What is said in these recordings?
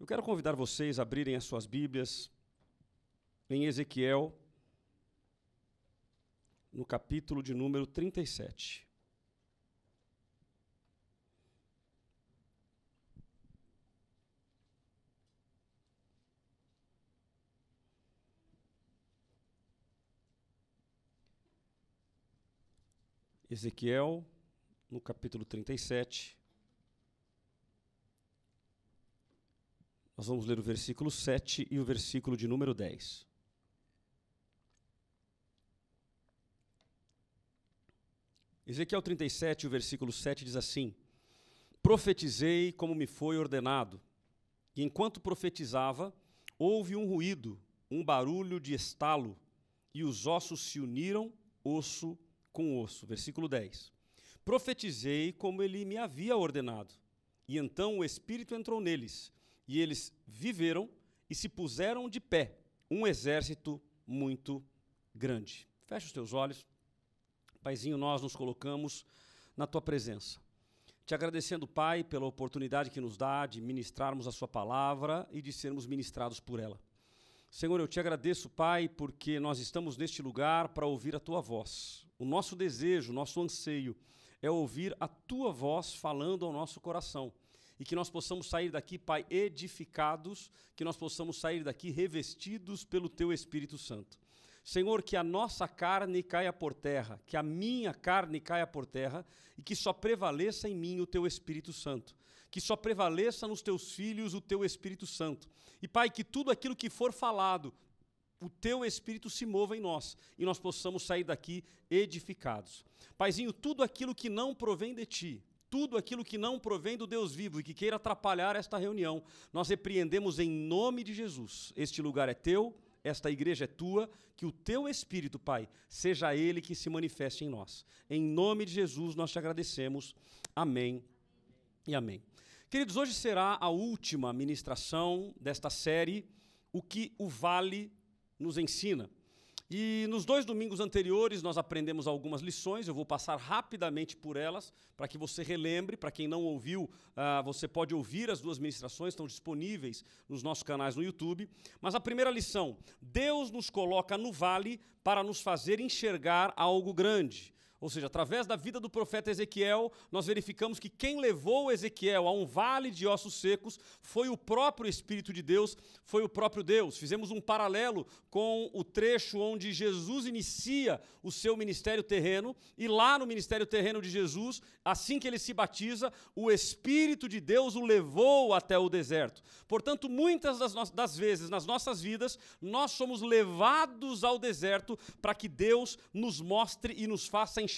Eu quero convidar vocês a abrirem as suas Bíblias em Ezequiel, no capítulo de número 37. Ezequiel, no capítulo 37. Nós vamos ler o versículo 7 e o versículo de número 10. Ezequiel 37, o versículo 7 diz assim: Profetizei como me foi ordenado, e enquanto profetizava, houve um ruído, um barulho de estalo, e os ossos se uniram, osso com osso. Versículo 10. Profetizei como ele me havia ordenado. E então o Espírito entrou neles, e eles viveram e se puseram de pé, um exército muito grande. Feche os teus olhos. Paizinho, nós nos colocamos na tua presença. Te agradecendo, Pai, pela oportunidade que nos dá de ministrarmos a Sua palavra e de sermos ministrados por ela. Senhor, eu te agradeço, Pai, porque nós estamos neste lugar para ouvir a tua voz. O nosso desejo, o nosso anseio é ouvir a tua voz falando ao nosso coração. E que nós possamos sair daqui, Pai, edificados, que nós possamos sair daqui revestidos pelo teu Espírito Santo. Senhor, que a nossa carne caia por terra, que a minha carne caia por terra e que só prevaleça em mim o teu Espírito Santo que só prevaleça nos teus filhos o teu Espírito Santo. E, Pai, que tudo aquilo que for falado, o teu Espírito se mova em nós e nós possamos sair daqui edificados. Paizinho, tudo aquilo que não provém de ti, tudo aquilo que não provém do Deus vivo e que queira atrapalhar esta reunião, nós repreendemos em nome de Jesus. Este lugar é teu, esta igreja é tua, que o teu Espírito, Pai, seja ele que se manifeste em nós. Em nome de Jesus nós te agradecemos. Amém e amém. Queridos, hoje será a última ministração desta série, O que o Vale nos ensina. E nos dois domingos anteriores nós aprendemos algumas lições, eu vou passar rapidamente por elas, para que você relembre. Para quem não ouviu, uh, você pode ouvir as duas ministrações, estão disponíveis nos nossos canais no YouTube. Mas a primeira lição: Deus nos coloca no vale para nos fazer enxergar algo grande. Ou seja, através da vida do profeta Ezequiel, nós verificamos que quem levou Ezequiel a um vale de ossos secos foi o próprio Espírito de Deus, foi o próprio Deus. Fizemos um paralelo com o trecho onde Jesus inicia o seu ministério terreno, e lá no ministério terreno de Jesus, assim que ele se batiza, o Espírito de Deus o levou até o deserto. Portanto, muitas das, no das vezes nas nossas vidas, nós somos levados ao deserto para que Deus nos mostre e nos faça enxergar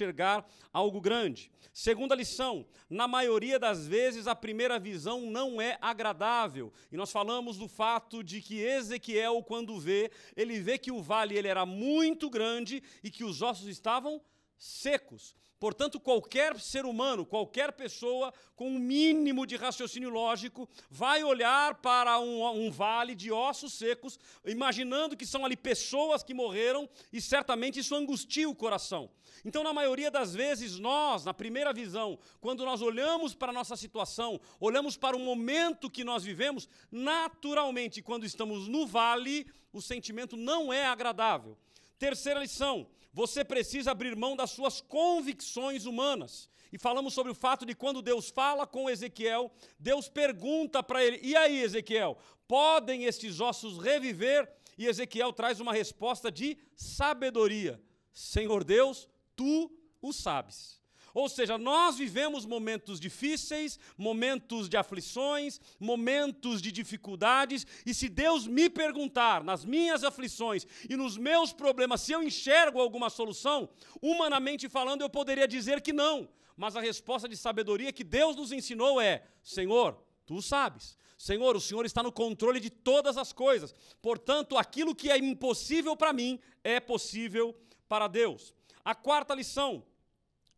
algo grande. Segunda lição: na maioria das vezes a primeira visão não é agradável. E nós falamos do fato de que Ezequiel, quando vê, ele vê que o vale ele era muito grande e que os ossos estavam secos. Portanto, qualquer ser humano, qualquer pessoa com um mínimo de raciocínio lógico vai olhar para um, um, vale de ossos secos, imaginando que são ali pessoas que morreram, e certamente isso angustia o coração. Então, na maioria das vezes, nós, na primeira visão, quando nós olhamos para a nossa situação, olhamos para o momento que nós vivemos, naturalmente, quando estamos no vale, o sentimento não é agradável. Terceira lição: você precisa abrir mão das suas convicções humanas. E falamos sobre o fato de quando Deus fala com Ezequiel, Deus pergunta para ele: E aí, Ezequiel, podem estes ossos reviver? E Ezequiel traz uma resposta de sabedoria: Senhor Deus, tu o sabes. Ou seja, nós vivemos momentos difíceis, momentos de aflições, momentos de dificuldades, e se Deus me perguntar nas minhas aflições e nos meus problemas se eu enxergo alguma solução, humanamente falando, eu poderia dizer que não. Mas a resposta de sabedoria que Deus nos ensinou é: Senhor, tu sabes. Senhor, o Senhor está no controle de todas as coisas. Portanto, aquilo que é impossível para mim é possível para Deus. A quarta lição: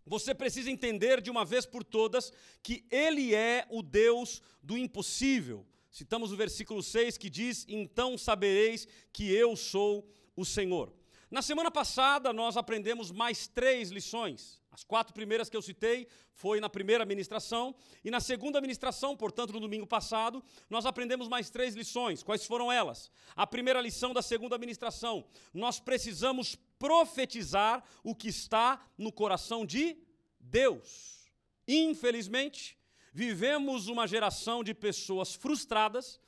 você precisa entender de uma vez por todas que Ele é o Deus do impossível. Citamos o versículo 6 que diz: Então sabereis que eu sou o Senhor. Na semana passada, nós aprendemos mais três lições. As quatro primeiras que eu citei foi na primeira ministração. E na segunda ministração, portanto, no domingo passado, nós aprendemos mais três lições. Quais foram elas? A primeira lição da segunda ministração: nós precisamos profetizar o que está no coração de Deus. Infelizmente, vivemos uma geração de pessoas frustradas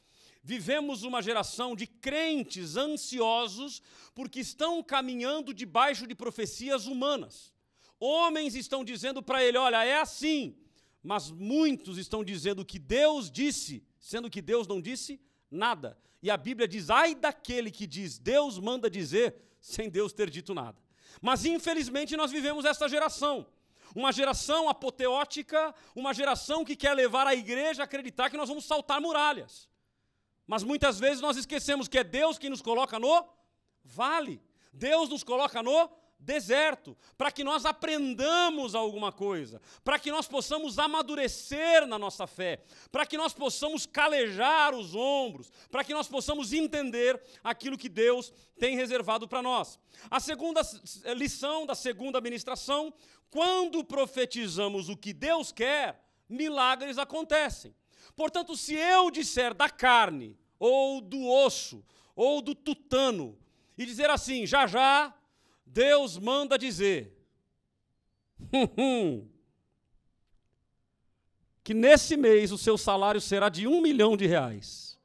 Vivemos uma geração de crentes ansiosos porque estão caminhando debaixo de profecias humanas. Homens estão dizendo para ele: olha, é assim. Mas muitos estão dizendo que Deus disse, sendo que Deus não disse nada. E a Bíblia diz: ai daquele que diz, Deus manda dizer, sem Deus ter dito nada. Mas infelizmente nós vivemos essa geração. Uma geração apoteótica, uma geração que quer levar a igreja a acreditar que nós vamos saltar muralhas. Mas muitas vezes nós esquecemos que é Deus que nos coloca no vale. Deus nos coloca no deserto, para que nós aprendamos alguma coisa, para que nós possamos amadurecer na nossa fé, para que nós possamos calejar os ombros, para que nós possamos entender aquilo que Deus tem reservado para nós. A segunda lição da segunda ministração, quando profetizamos o que Deus quer, milagres acontecem. Portanto, se eu disser da carne, ou do osso, ou do tutano, e dizer assim, já já, Deus manda dizer, que nesse mês o seu salário será de um milhão de reais.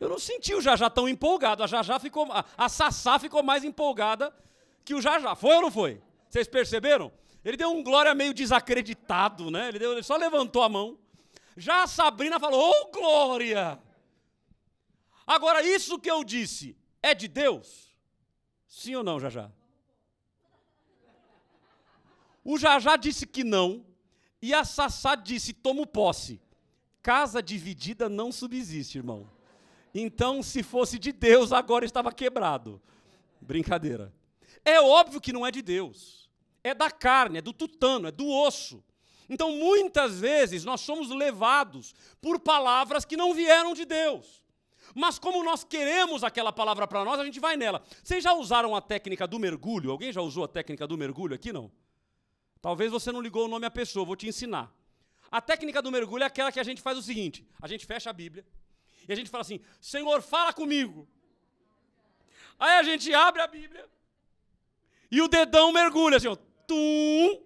Eu não senti o Jajá tão empolgado. A Jajá ficou, a, Sassá ficou mais empolgada que o Jajá. Foi ou não foi? Vocês perceberam? Ele deu um glória meio desacreditado, né? Ele, deu, ele só levantou a mão. Já a Sabrina falou: oh, glória! Agora, isso que eu disse é de Deus? Sim ou não, Jajá? O Jajá disse que não, e a Sassá disse: tomo posse. Casa dividida não subsiste, irmão. Então, se fosse de Deus, agora estava quebrado. Brincadeira. É óbvio que não é de Deus. É da carne, é do tutano, é do osso. Então, muitas vezes, nós somos levados por palavras que não vieram de Deus. Mas como nós queremos aquela palavra para nós, a gente vai nela. Vocês já usaram a técnica do mergulho? Alguém já usou a técnica do mergulho aqui, não? Talvez você não ligou o nome à pessoa, vou te ensinar. A técnica do mergulho é aquela que a gente faz o seguinte: a gente fecha a Bíblia e a gente fala assim: Senhor, fala comigo. Aí a gente abre a Bíblia e o dedão mergulha assim, ó, tum,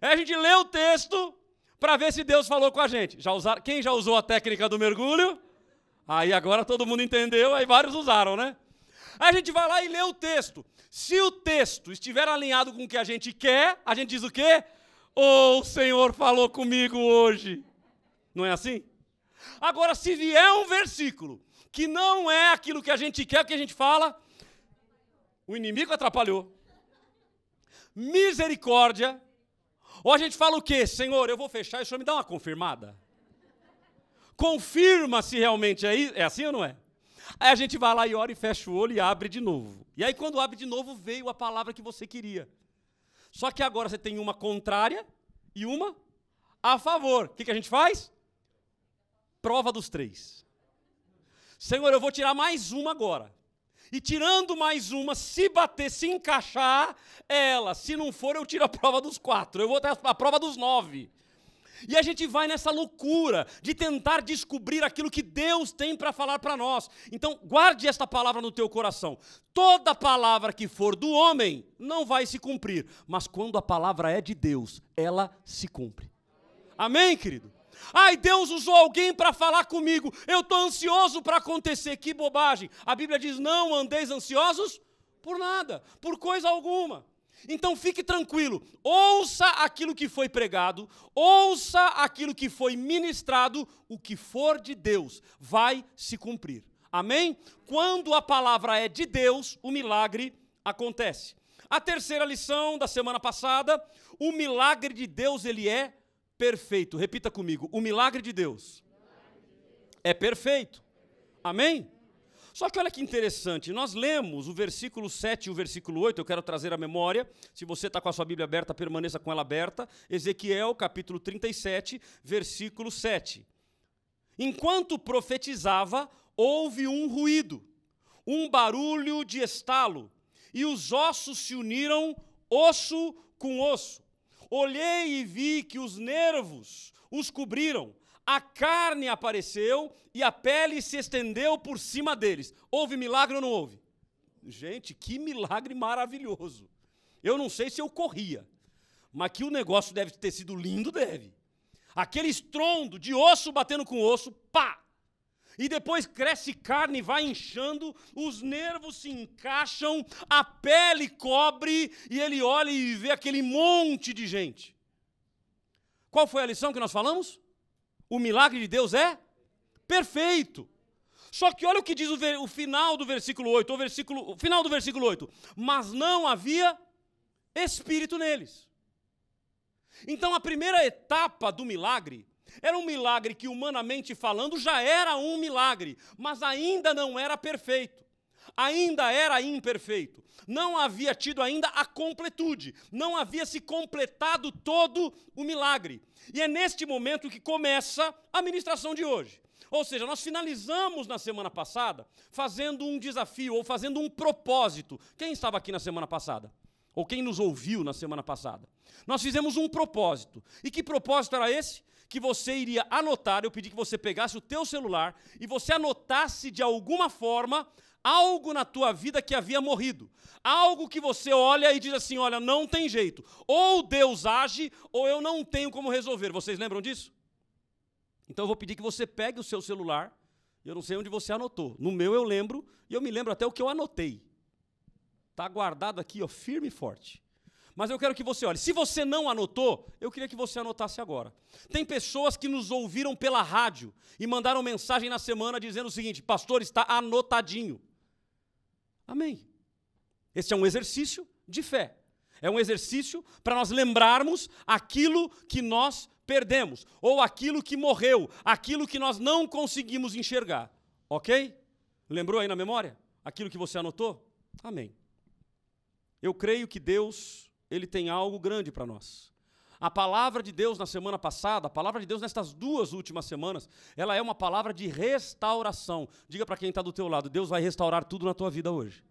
Aí a gente lê o texto para ver se Deus falou com a gente. Já usaram, quem já usou a técnica do mergulho? Aí agora todo mundo entendeu, aí vários usaram, né? Aí a gente vai lá e lê o texto. Se o texto estiver alinhado com o que a gente quer, a gente diz o quê? Oh, o Senhor falou comigo hoje. Não é assim? Agora, se vier um versículo que não é aquilo que a gente quer, o que a gente fala, o inimigo atrapalhou. Misericórdia, ou a gente fala o quê? Senhor, eu vou fechar e o senhor me dá uma confirmada. Confirma se realmente é, é assim ou não é? Aí a gente vai lá e ora e fecha o olho e abre de novo. E aí, quando abre de novo, veio a palavra que você queria. Só que agora você tem uma contrária e uma a favor. O que, que a gente faz? Prova dos três. Senhor, eu vou tirar mais uma agora. E tirando mais uma, se bater, se encaixar, é ela. Se não for, eu tiro a prova dos quatro. Eu vou até a prova dos nove. E a gente vai nessa loucura de tentar descobrir aquilo que Deus tem para falar para nós. Então, guarde esta palavra no teu coração. Toda palavra que for do homem não vai se cumprir, mas quando a palavra é de Deus, ela se cumpre. Amém, querido? Ai, Deus usou alguém para falar comigo. Eu estou ansioso para acontecer. Que bobagem. A Bíblia diz: não andeis ansiosos por nada, por coisa alguma. Então fique tranquilo, ouça aquilo que foi pregado, ouça aquilo que foi ministrado, o que for de Deus vai se cumprir. Amém? Quando a palavra é de Deus, o milagre acontece. A terceira lição da semana passada, o milagre de Deus ele é perfeito. Repita comigo: o milagre de Deus é perfeito. Amém? Só que olha que interessante, nós lemos o versículo 7 e o versículo 8, eu quero trazer a memória, se você está com a sua Bíblia aberta, permaneça com ela aberta. Ezequiel, capítulo 37, versículo 7. Enquanto profetizava, houve um ruído. um barulho de estalo, e os ossos se uniram, osso com osso. Olhei e vi que os nervos os cobriram, a carne apareceu e a pele se estendeu por cima deles. Houve milagre ou não houve? Gente, que milagre maravilhoso. Eu não sei se eu corria, mas que o negócio deve ter sido lindo, deve. Aquele estrondo de osso batendo com osso, pá! E depois cresce carne, vai inchando, os nervos se encaixam, a pele cobre, e ele olha e vê aquele monte de gente. Qual foi a lição que nós falamos? O milagre de Deus é perfeito. Só que olha o que diz o, o, final do versículo 8, o, versículo, o final do versículo 8. Mas não havia espírito neles. Então a primeira etapa do milagre era um milagre que, humanamente falando, já era um milagre, mas ainda não era perfeito. Ainda era imperfeito. Não havia tido ainda a completude. Não havia se completado todo o milagre. E é neste momento que começa a ministração de hoje. Ou seja, nós finalizamos na semana passada fazendo um desafio ou fazendo um propósito. Quem estava aqui na semana passada? Ou quem nos ouviu na semana passada? Nós fizemos um propósito. E que propósito era esse? que você iria anotar, eu pedi que você pegasse o teu celular e você anotasse de alguma forma algo na tua vida que havia morrido. Algo que você olha e diz assim: olha, não tem jeito. Ou Deus age, ou eu não tenho como resolver. Vocês lembram disso? Então eu vou pedir que você pegue o seu celular. Eu não sei onde você anotou. No meu eu lembro, e eu me lembro até o que eu anotei. Está guardado aqui, ó, firme e forte. Mas eu quero que você olhe. Se você não anotou, eu queria que você anotasse agora. Tem pessoas que nos ouviram pela rádio e mandaram mensagem na semana dizendo o seguinte: Pastor, está anotadinho. Amém. Esse é um exercício de fé. É um exercício para nós lembrarmos aquilo que nós perdemos, ou aquilo que morreu, aquilo que nós não conseguimos enxergar. Ok? Lembrou aí na memória? Aquilo que você anotou? Amém. Eu creio que Deus ele tem algo grande para nós. A palavra de Deus na semana passada, a palavra de Deus nestas duas últimas semanas, ela é uma palavra de restauração. Diga para quem está do teu lado, Deus vai restaurar tudo na tua vida hoje.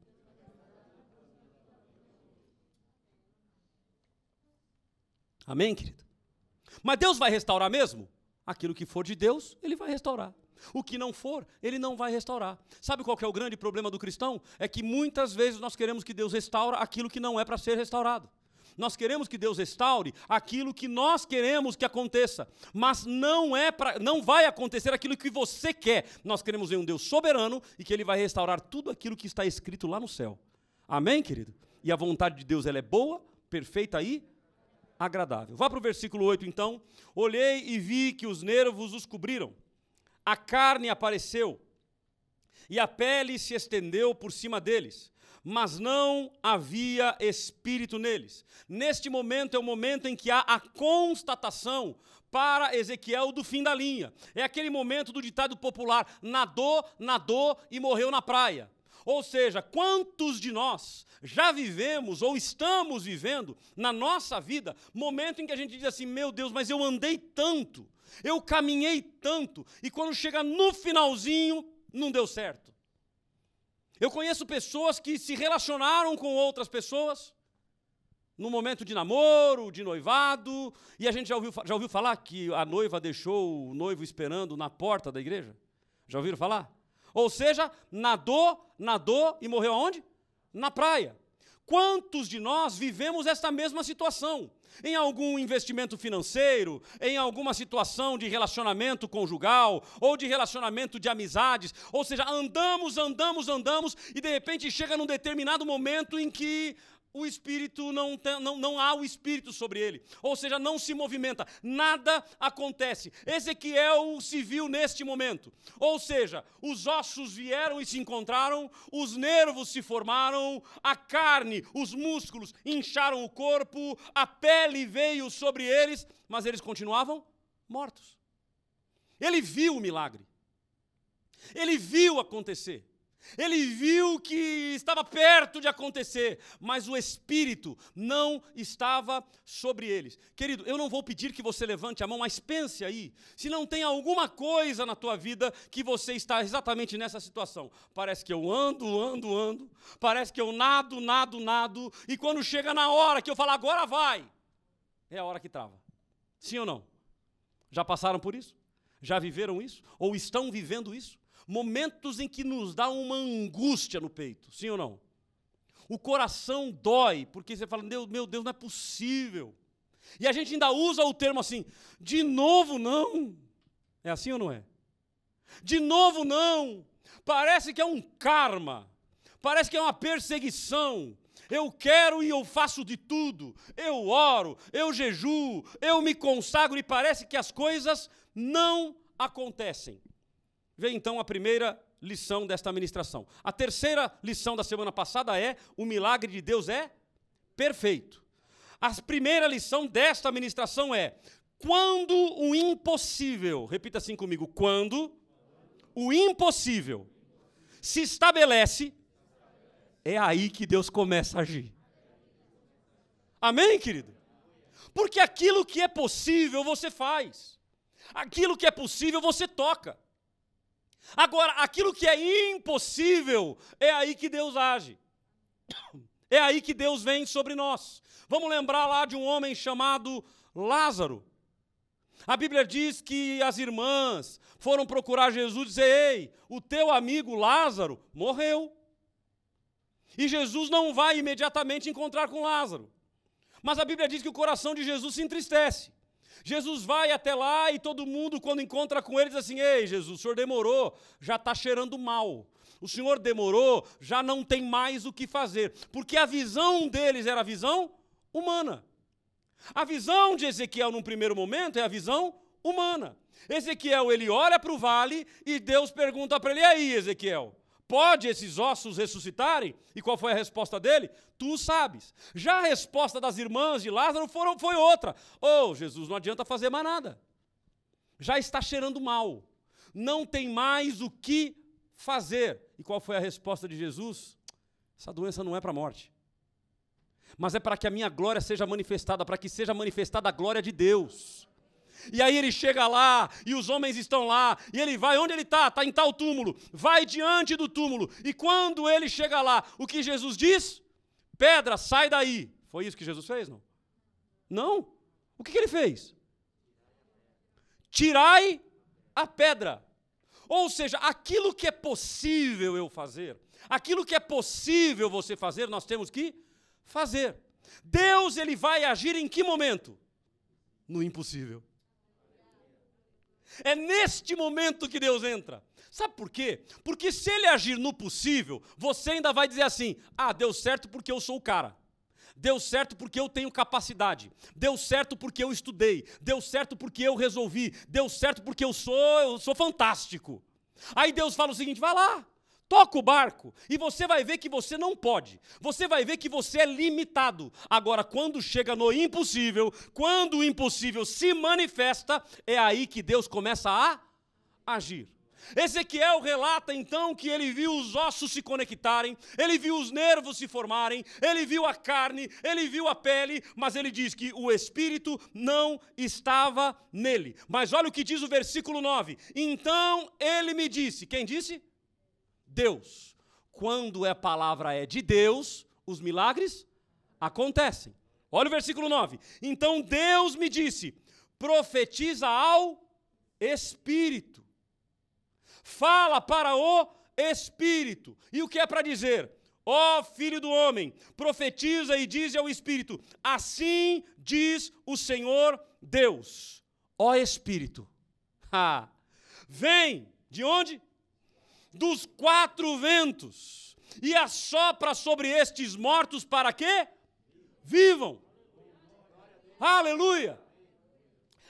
Amém, querido? Mas Deus vai restaurar mesmo? Aquilo que for de Deus, Ele vai restaurar. O que não for, ele não vai restaurar. Sabe qual é o grande problema do cristão? É que muitas vezes nós queremos que Deus restaure aquilo que não é para ser restaurado. Nós queremos que Deus restaure aquilo que nós queremos que aconteça, mas não é para, não vai acontecer aquilo que você quer. Nós queremos ver um Deus soberano e que ele vai restaurar tudo aquilo que está escrito lá no céu. Amém, querido? E a vontade de Deus ela é boa, perfeita e agradável. Vá para o versículo 8 então. Olhei e vi que os nervos os cobriram. A carne apareceu e a pele se estendeu por cima deles mas não havia espírito neles. Neste momento é o momento em que há a constatação para Ezequiel do fim da linha. É aquele momento do ditado popular: nadou, nadou e morreu na praia. Ou seja, quantos de nós já vivemos ou estamos vivendo na nossa vida momento em que a gente diz assim: meu Deus, mas eu andei tanto, eu caminhei tanto, e quando chega no finalzinho, não deu certo. Eu conheço pessoas que se relacionaram com outras pessoas no momento de namoro, de noivado, e a gente já ouviu, já ouviu falar que a noiva deixou o noivo esperando na porta da igreja? Já ouviram falar? Ou seja, nadou, nadou e morreu aonde? Na praia. Quantos de nós vivemos esta mesma situação? em algum investimento financeiro, em alguma situação de relacionamento conjugal ou de relacionamento de amizades, ou seja, andamos, andamos, andamos e de repente chega num determinado momento em que o espírito não, tem, não, não há o espírito sobre ele, ou seja, não se movimenta, nada acontece. Ezequiel se viu neste momento, ou seja, os ossos vieram e se encontraram, os nervos se formaram, a carne, os músculos incharam o corpo, a pele veio sobre eles, mas eles continuavam mortos. Ele viu o milagre, ele viu acontecer. Ele viu que estava perto de acontecer, mas o Espírito não estava sobre eles. Querido, eu não vou pedir que você levante a mão, mas pense aí. Se não tem alguma coisa na tua vida que você está exatamente nessa situação. Parece que eu ando, ando, ando. Parece que eu nado, nado, nado. E quando chega na hora que eu falo, agora vai, é a hora que trava. Sim ou não? Já passaram por isso? Já viveram isso? Ou estão vivendo isso? Momentos em que nos dá uma angústia no peito, sim ou não? O coração dói, porque você fala, meu, meu Deus, não é possível. E a gente ainda usa o termo assim, de novo não. É assim ou não é? De novo não. Parece que é um karma, parece que é uma perseguição. Eu quero e eu faço de tudo. Eu oro, eu jejuo, eu me consagro e parece que as coisas não acontecem. Vem então a primeira lição desta ministração. A terceira lição da semana passada é: o milagre de Deus é perfeito. A primeira lição desta ministração é: quando o impossível, repita assim comigo, quando o impossível se estabelece, é aí que Deus começa a agir. Amém, querido? Porque aquilo que é possível você faz, aquilo que é possível você toca. Agora, aquilo que é impossível, é aí que Deus age. É aí que Deus vem sobre nós. Vamos lembrar lá de um homem chamado Lázaro. A Bíblia diz que as irmãs foram procurar Jesus e dizer: Ei, o teu amigo Lázaro morreu. E Jesus não vai imediatamente encontrar com Lázaro. Mas a Bíblia diz que o coração de Jesus se entristece. Jesus vai até lá e todo mundo, quando encontra com ele, diz assim: Ei, Jesus, o senhor demorou, já está cheirando mal. O senhor demorou, já não tem mais o que fazer. Porque a visão deles era a visão humana. A visão de Ezequiel, num primeiro momento, é a visão humana. Ezequiel, ele olha para o vale e Deus pergunta para ele: E aí, Ezequiel? Pode esses ossos ressuscitarem? E qual foi a resposta dele? Tu sabes. Já a resposta das irmãs de Lázaro foram, foi outra. Oh, Jesus, não adianta fazer mais nada. Já está cheirando mal. Não tem mais o que fazer. E qual foi a resposta de Jesus? Essa doença não é para a morte. Mas é para que a minha glória seja manifestada, para que seja manifestada a glória de Deus. E aí ele chega lá, e os homens estão lá, e ele vai, onde ele está? Está em tal túmulo. Vai diante do túmulo. E quando ele chega lá, o que Jesus diz? Pedra, sai daí. Foi isso que Jesus fez? Não? Não. O que, que ele fez? Tirai a pedra. Ou seja, aquilo que é possível eu fazer, aquilo que é possível você fazer, nós temos que fazer. Deus ele vai agir em que momento? No impossível. É neste momento que Deus entra. Sabe por quê? Porque se ele agir no possível, você ainda vai dizer assim: ah, deu certo porque eu sou o cara. Deu certo porque eu tenho capacidade. Deu certo porque eu estudei. Deu certo porque eu resolvi. Deu certo porque eu sou, eu sou fantástico. Aí Deus fala o seguinte: vai lá, Toca o barco e você vai ver que você não pode. Você vai ver que você é limitado. Agora, quando chega no impossível, quando o impossível se manifesta, é aí que Deus começa a agir. Ezequiel relata então que ele viu os ossos se conectarem, ele viu os nervos se formarem, ele viu a carne, ele viu a pele, mas ele diz que o espírito não estava nele. Mas olha o que diz o versículo 9: Então ele me disse, quem disse? Deus. Quando a palavra é de Deus, os milagres acontecem. Olha o versículo 9. Então Deus me disse: profetiza ao Espírito. Fala para o Espírito. E o que é para dizer? Ó oh, filho do homem, profetiza e diz ao Espírito: Assim diz o Senhor Deus. Ó oh, Espírito, ah, vem de onde? Dos quatro ventos e assopra sobre estes mortos para quê? Vivam. Aleluia.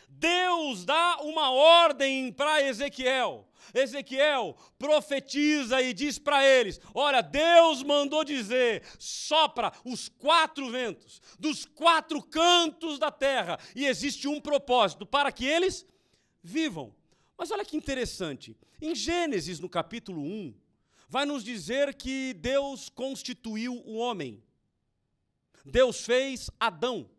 Deus dá uma ordem para Ezequiel. Ezequiel profetiza e diz para eles: Olha, Deus mandou dizer, sopra os quatro ventos, dos quatro cantos da terra, e existe um propósito para que eles vivam. Mas olha que interessante, em Gênesis, no capítulo 1, vai nos dizer que Deus constituiu o homem. Deus fez Adão.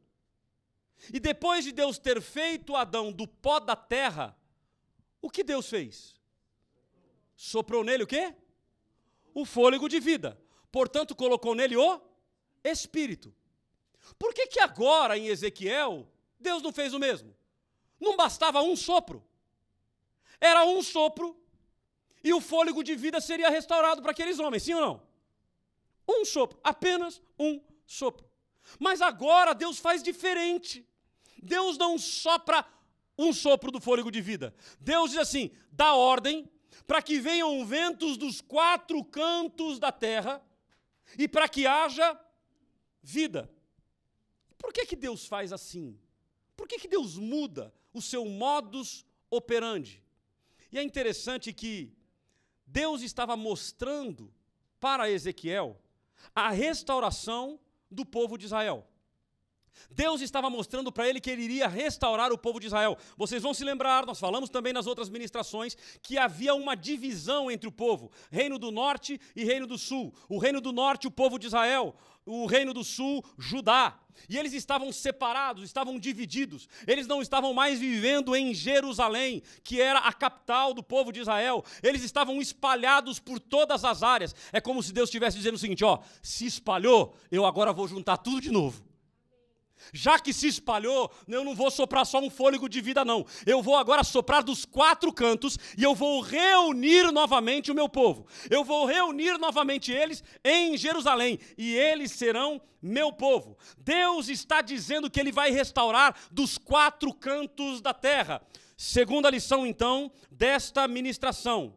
E depois de Deus ter feito Adão do pó da terra, o que Deus fez? Soprou nele o quê? O fôlego de vida. Portanto, colocou nele o espírito. Por que que agora em Ezequiel Deus não fez o mesmo? Não bastava um sopro. Era um sopro e o fôlego de vida seria restaurado para aqueles homens, sim ou não? Um sopro, apenas um sopro. Mas agora Deus faz diferente. Deus não sopra um sopro do fôlego de vida. Deus diz assim: dá ordem para que venham ventos dos quatro cantos da terra e para que haja vida. Por que, que Deus faz assim? Por que, que Deus muda o seu modus operandi? E é interessante que Deus estava mostrando para Ezequiel a restauração do povo de Israel. Deus estava mostrando para ele que ele iria restaurar o povo de Israel. Vocês vão se lembrar, nós falamos também nas outras ministrações, que havia uma divisão entre o povo: Reino do Norte e Reino do Sul. O Reino do Norte, o povo de Israel. O Reino do Sul, Judá. E eles estavam separados, estavam divididos. Eles não estavam mais vivendo em Jerusalém, que era a capital do povo de Israel. Eles estavam espalhados por todas as áreas. É como se Deus estivesse dizendo o seguinte: ó, se espalhou, eu agora vou juntar tudo de novo. Já que se espalhou, eu não vou soprar só um fôlego de vida, não. Eu vou agora soprar dos quatro cantos e eu vou reunir novamente o meu povo. Eu vou reunir novamente eles em Jerusalém e eles serão meu povo. Deus está dizendo que ele vai restaurar dos quatro cantos da terra. Segunda lição, então, desta ministração: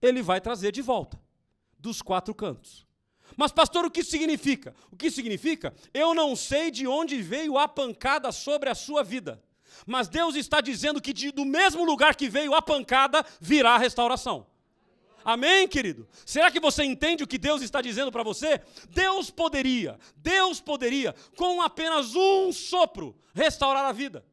ele vai trazer de volta dos quatro cantos. Mas, pastor, o que significa? O que significa? Eu não sei de onde veio a pancada sobre a sua vida. Mas Deus está dizendo que de, do mesmo lugar que veio a pancada, virá a restauração. Amém, querido? Será que você entende o que Deus está dizendo para você? Deus poderia, Deus poderia, com apenas um sopro, restaurar a vida.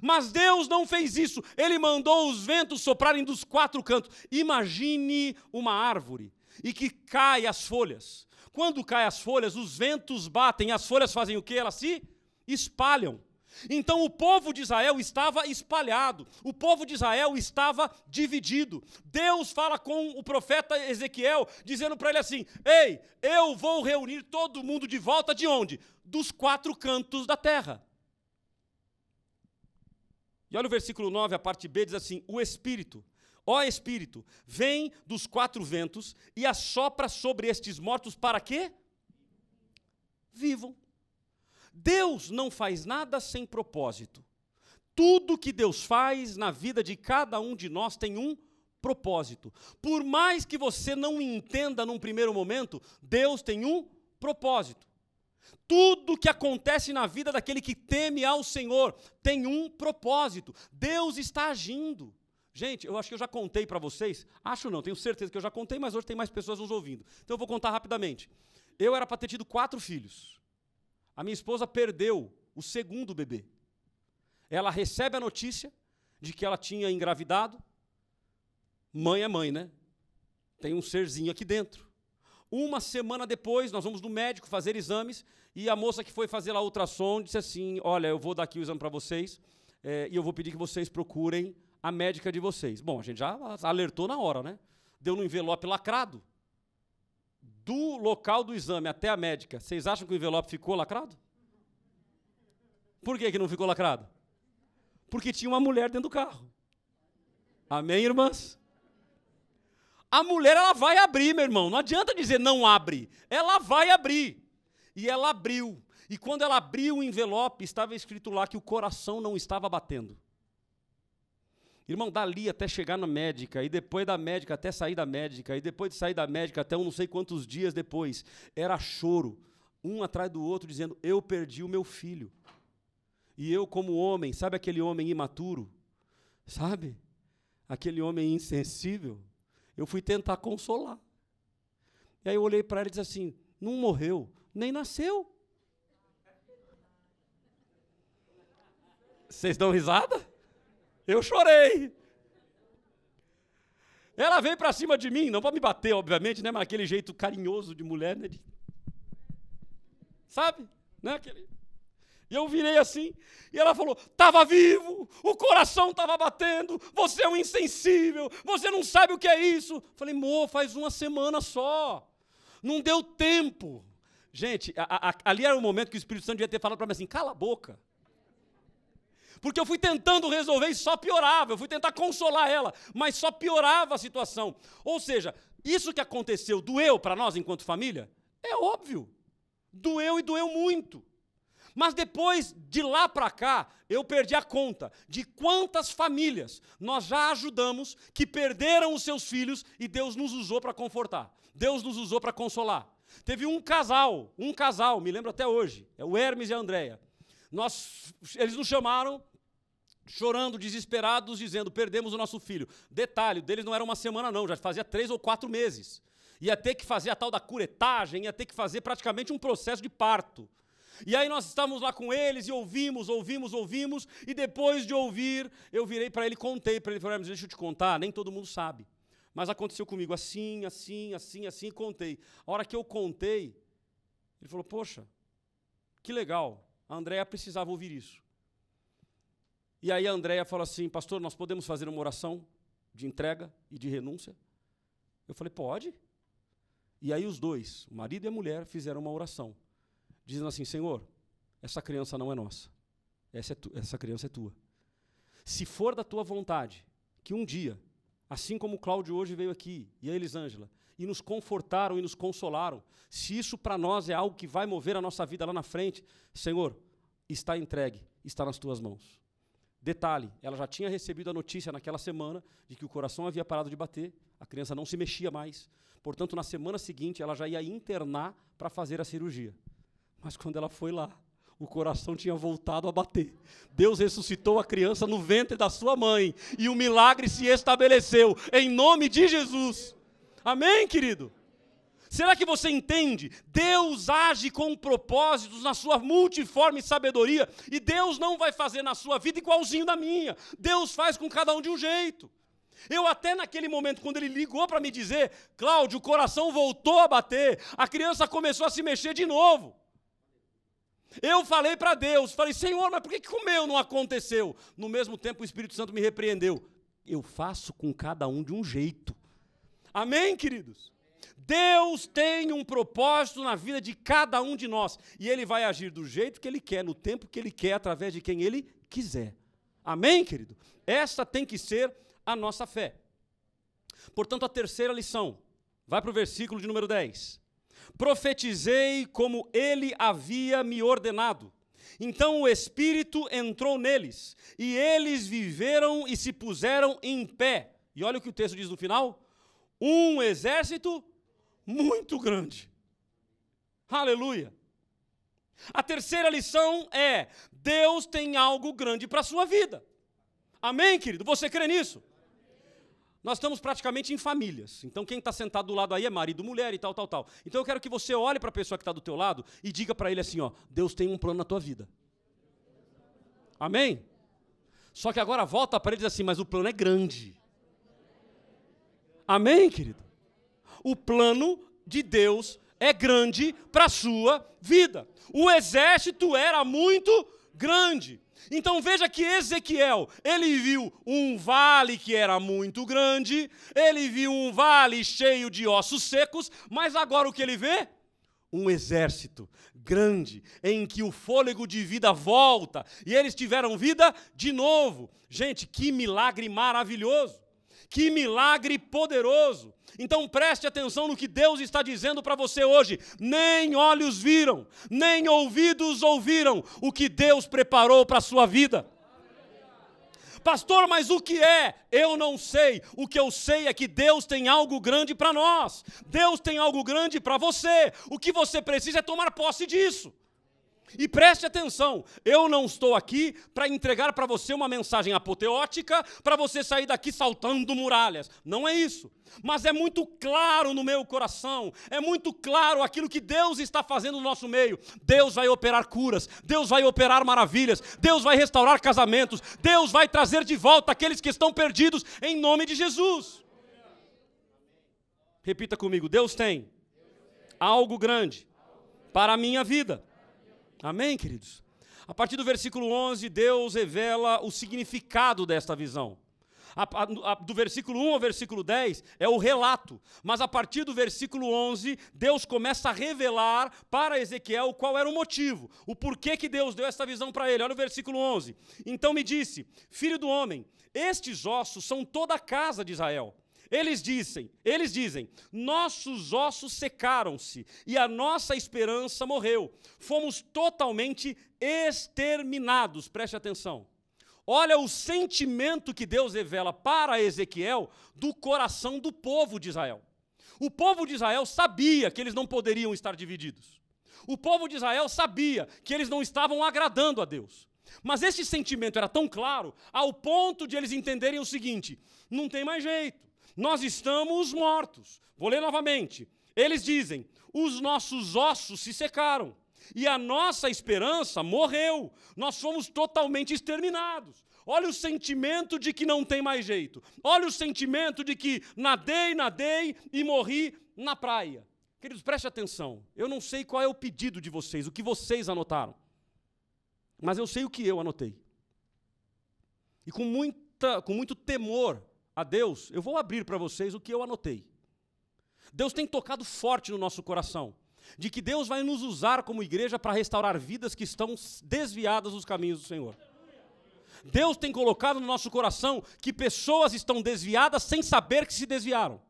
Mas Deus não fez isso, Ele mandou os ventos soprarem dos quatro cantos. Imagine uma árvore e que cai as folhas. Quando cai as folhas, os ventos batem, as folhas fazem o que? Elas se espalham. Então o povo de Israel estava espalhado, o povo de Israel estava dividido. Deus fala com o profeta Ezequiel, dizendo para ele assim: Ei, eu vou reunir todo mundo de volta de onde? Dos quatro cantos da terra. E olha o versículo 9, a parte B diz assim: O Espírito Ó Espírito, vem dos quatro ventos e assopra sobre estes mortos para quê? Vivam. Deus não faz nada sem propósito. Tudo que Deus faz na vida de cada um de nós tem um propósito. Por mais que você não entenda num primeiro momento, Deus tem um propósito. Tudo que acontece na vida daquele que teme ao Senhor tem um propósito. Deus está agindo. Gente, eu acho que eu já contei para vocês. Acho não, tenho certeza que eu já contei, mas hoje tem mais pessoas nos ouvindo. Então eu vou contar rapidamente. Eu era para ter tido quatro filhos. A minha esposa perdeu o segundo bebê. Ela recebe a notícia de que ela tinha engravidado. Mãe é mãe, né? Tem um serzinho aqui dentro. Uma semana depois, nós vamos no médico fazer exames e a moça que foi fazer lá ultrassom disse assim: Olha, eu vou dar aqui o exame para vocês é, e eu vou pedir que vocês procurem a médica de vocês. Bom, a gente já alertou na hora, né? Deu no envelope lacrado. Do local do exame até a médica, vocês acham que o envelope ficou lacrado? Por que, que não ficou lacrado? Porque tinha uma mulher dentro do carro. Amém, irmãs? A mulher, ela vai abrir, meu irmão. Não adianta dizer não abre. Ela vai abrir. E ela abriu. E quando ela abriu o envelope, estava escrito lá que o coração não estava batendo. Irmão, dali até chegar na médica, e depois da médica até sair da médica, e depois de sair da médica até um não sei quantos dias depois, era choro, um atrás do outro, dizendo: Eu perdi o meu filho. E eu, como homem, sabe aquele homem imaturo? Sabe? Aquele homem insensível. Eu fui tentar consolar. E aí eu olhei para ela e disse assim: Não morreu, nem nasceu. Vocês dão risada? Eu chorei. Ela veio para cima de mim, não para me bater, obviamente, né? Mas aquele jeito carinhoso de mulher, né? De... Sabe? Né? Aquele... E eu virei assim, e ela falou: estava vivo, o coração estava batendo, você é um insensível, você não sabe o que é isso. Falei, mo, faz uma semana só, não deu tempo. Gente, a, a, ali era o momento que o Espírito Santo devia ter falado para mim assim: cala a boca. Porque eu fui tentando resolver e só piorava, eu fui tentar consolar ela, mas só piorava a situação. Ou seja, isso que aconteceu doeu para nós enquanto família? É óbvio. Doeu e doeu muito. Mas depois de lá para cá, eu perdi a conta de quantas famílias nós já ajudamos que perderam os seus filhos e Deus nos usou para confortar. Deus nos usou para consolar. Teve um casal, um casal, me lembro até hoje, é o Hermes e a Andréia. Nós, eles nos chamaram chorando, desesperados, dizendo: perdemos o nosso filho. Detalhe, deles não era uma semana, não, já fazia três ou quatro meses. Ia ter que fazer a tal da curetagem, ia ter que fazer praticamente um processo de parto. E aí nós estávamos lá com eles e ouvimos, ouvimos, ouvimos, e depois de ouvir, eu virei para ele contei para ele, falei, mas deixa eu te contar, nem todo mundo sabe. Mas aconteceu comigo assim, assim, assim, assim, e contei. A hora que eu contei, ele falou, poxa, que legal, a Andréa precisava ouvir isso. E aí a Andréia falou assim, pastor, nós podemos fazer uma oração de entrega e de renúncia? Eu falei, pode. E aí os dois, o marido e a mulher, fizeram uma oração, dizendo assim, Senhor, essa criança não é nossa, essa, é tu, essa criança é tua. Se for da tua vontade, que um dia, assim como o Cláudio hoje veio aqui, e a Elisângela, e nos confortaram e nos consolaram, se isso para nós é algo que vai mover a nossa vida lá na frente, Senhor, está entregue, está nas tuas mãos. Detalhe, ela já tinha recebido a notícia naquela semana de que o coração havia parado de bater, a criança não se mexia mais. Portanto, na semana seguinte, ela já ia internar para fazer a cirurgia. Mas quando ela foi lá, o coração tinha voltado a bater. Deus ressuscitou a criança no ventre da sua mãe e o milagre se estabeleceu em nome de Jesus. Amém, querido? Será que você entende? Deus age com propósitos na sua multiforme sabedoria e Deus não vai fazer na sua vida igualzinho da minha. Deus faz com cada um de um jeito. Eu até naquele momento, quando ele ligou para me dizer, Cláudio, o coração voltou a bater, a criança começou a se mexer de novo. Eu falei para Deus, falei, Senhor, mas por que, que o meu não aconteceu? No mesmo tempo o Espírito Santo me repreendeu. Eu faço com cada um de um jeito. Amém, queridos? Deus tem um propósito na vida de cada um de nós. E Ele vai agir do jeito que Ele quer, no tempo que Ele quer, através de quem Ele quiser. Amém, querido? Essa tem que ser a nossa fé. Portanto, a terceira lição, vai para o versículo de número 10. Profetizei como ele havia me ordenado. Então o Espírito entrou neles, e eles viveram e se puseram em pé. E olha o que o texto diz no final: um exército muito grande. Aleluia. A terceira lição é: Deus tem algo grande para a sua vida. Amém, querido? Você crê nisso? Nós estamos praticamente em famílias. Então quem está sentado do lado aí é marido, mulher e tal, tal, tal. Então eu quero que você olhe para a pessoa que está do teu lado e diga para ele assim, ó, Deus tem um plano na tua vida. Amém? Só que agora volta para ele e diz assim, mas o plano é grande. Amém, querido? O plano de Deus é grande para a sua vida. O exército era muito grande. Então veja que Ezequiel, ele viu um vale que era muito grande, ele viu um vale cheio de ossos secos, mas agora o que ele vê? Um exército grande, em que o fôlego de vida volta, e eles tiveram vida de novo. Gente, que milagre maravilhoso! Que milagre poderoso! Então preste atenção no que Deus está dizendo para você hoje. Nem olhos viram, nem ouvidos ouviram o que Deus preparou para a sua vida. Pastor, mas o que é? Eu não sei. O que eu sei é que Deus tem algo grande para nós. Deus tem algo grande para você. O que você precisa é tomar posse disso. E preste atenção, eu não estou aqui para entregar para você uma mensagem apoteótica, para você sair daqui saltando muralhas. Não é isso. Mas é muito claro no meu coração, é muito claro aquilo que Deus está fazendo no nosso meio. Deus vai operar curas, Deus vai operar maravilhas, Deus vai restaurar casamentos, Deus vai trazer de volta aqueles que estão perdidos em nome de Jesus. Repita comigo: Deus tem algo grande para a minha vida. Amém, queridos? A partir do versículo 11, Deus revela o significado desta visão. A, a, do versículo 1 ao versículo 10 é o relato, mas a partir do versículo 11, Deus começa a revelar para Ezequiel qual era o motivo, o porquê que Deus deu essa visão para ele. Olha o versículo 11. Então me disse: Filho do homem, estes ossos são toda a casa de Israel. Eles dizem, eles dizem: "Nossos ossos secaram-se e a nossa esperança morreu. Fomos totalmente exterminados." Preste atenção. Olha o sentimento que Deus revela para Ezequiel do coração do povo de Israel. O povo de Israel sabia que eles não poderiam estar divididos. O povo de Israel sabia que eles não estavam agradando a Deus. Mas esse sentimento era tão claro ao ponto de eles entenderem o seguinte: não tem mais jeito, nós estamos mortos. Vou ler novamente. Eles dizem: os nossos ossos se secaram e a nossa esperança morreu. Nós fomos totalmente exterminados. Olha o sentimento de que não tem mais jeito. Olha o sentimento de que nadei, nadei e morri na praia. Queridos, preste atenção. Eu não sei qual é o pedido de vocês, o que vocês anotaram. Mas eu sei o que eu anotei. E com, muita, com muito temor a Deus, eu vou abrir para vocês o que eu anotei. Deus tem tocado forte no nosso coração de que Deus vai nos usar como igreja para restaurar vidas que estão desviadas dos caminhos do Senhor. Deus tem colocado no nosso coração que pessoas estão desviadas sem saber que se desviaram.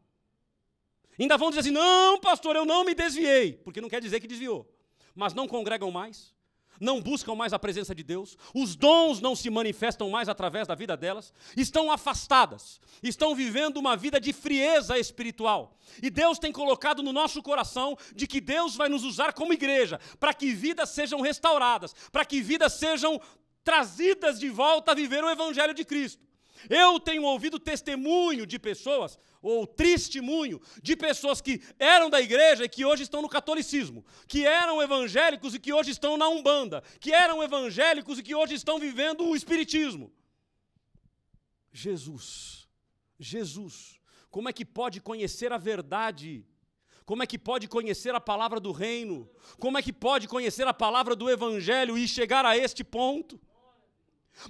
Ainda vão dizer assim: não, pastor, eu não me desviei, porque não quer dizer que desviou, mas não congregam mais, não buscam mais a presença de Deus, os dons não se manifestam mais através da vida delas, estão afastadas, estão vivendo uma vida de frieza espiritual. E Deus tem colocado no nosso coração de que Deus vai nos usar como igreja para que vidas sejam restauradas, para que vidas sejam trazidas de volta a viver o evangelho de Cristo. Eu tenho ouvido testemunho de pessoas, ou testemunho, de pessoas que eram da igreja e que hoje estão no catolicismo, que eram evangélicos e que hoje estão na Umbanda, que eram evangélicos e que hoje estão vivendo o Espiritismo. Jesus, Jesus, como é que pode conhecer a verdade? Como é que pode conhecer a palavra do reino? Como é que pode conhecer a palavra do evangelho e chegar a este ponto?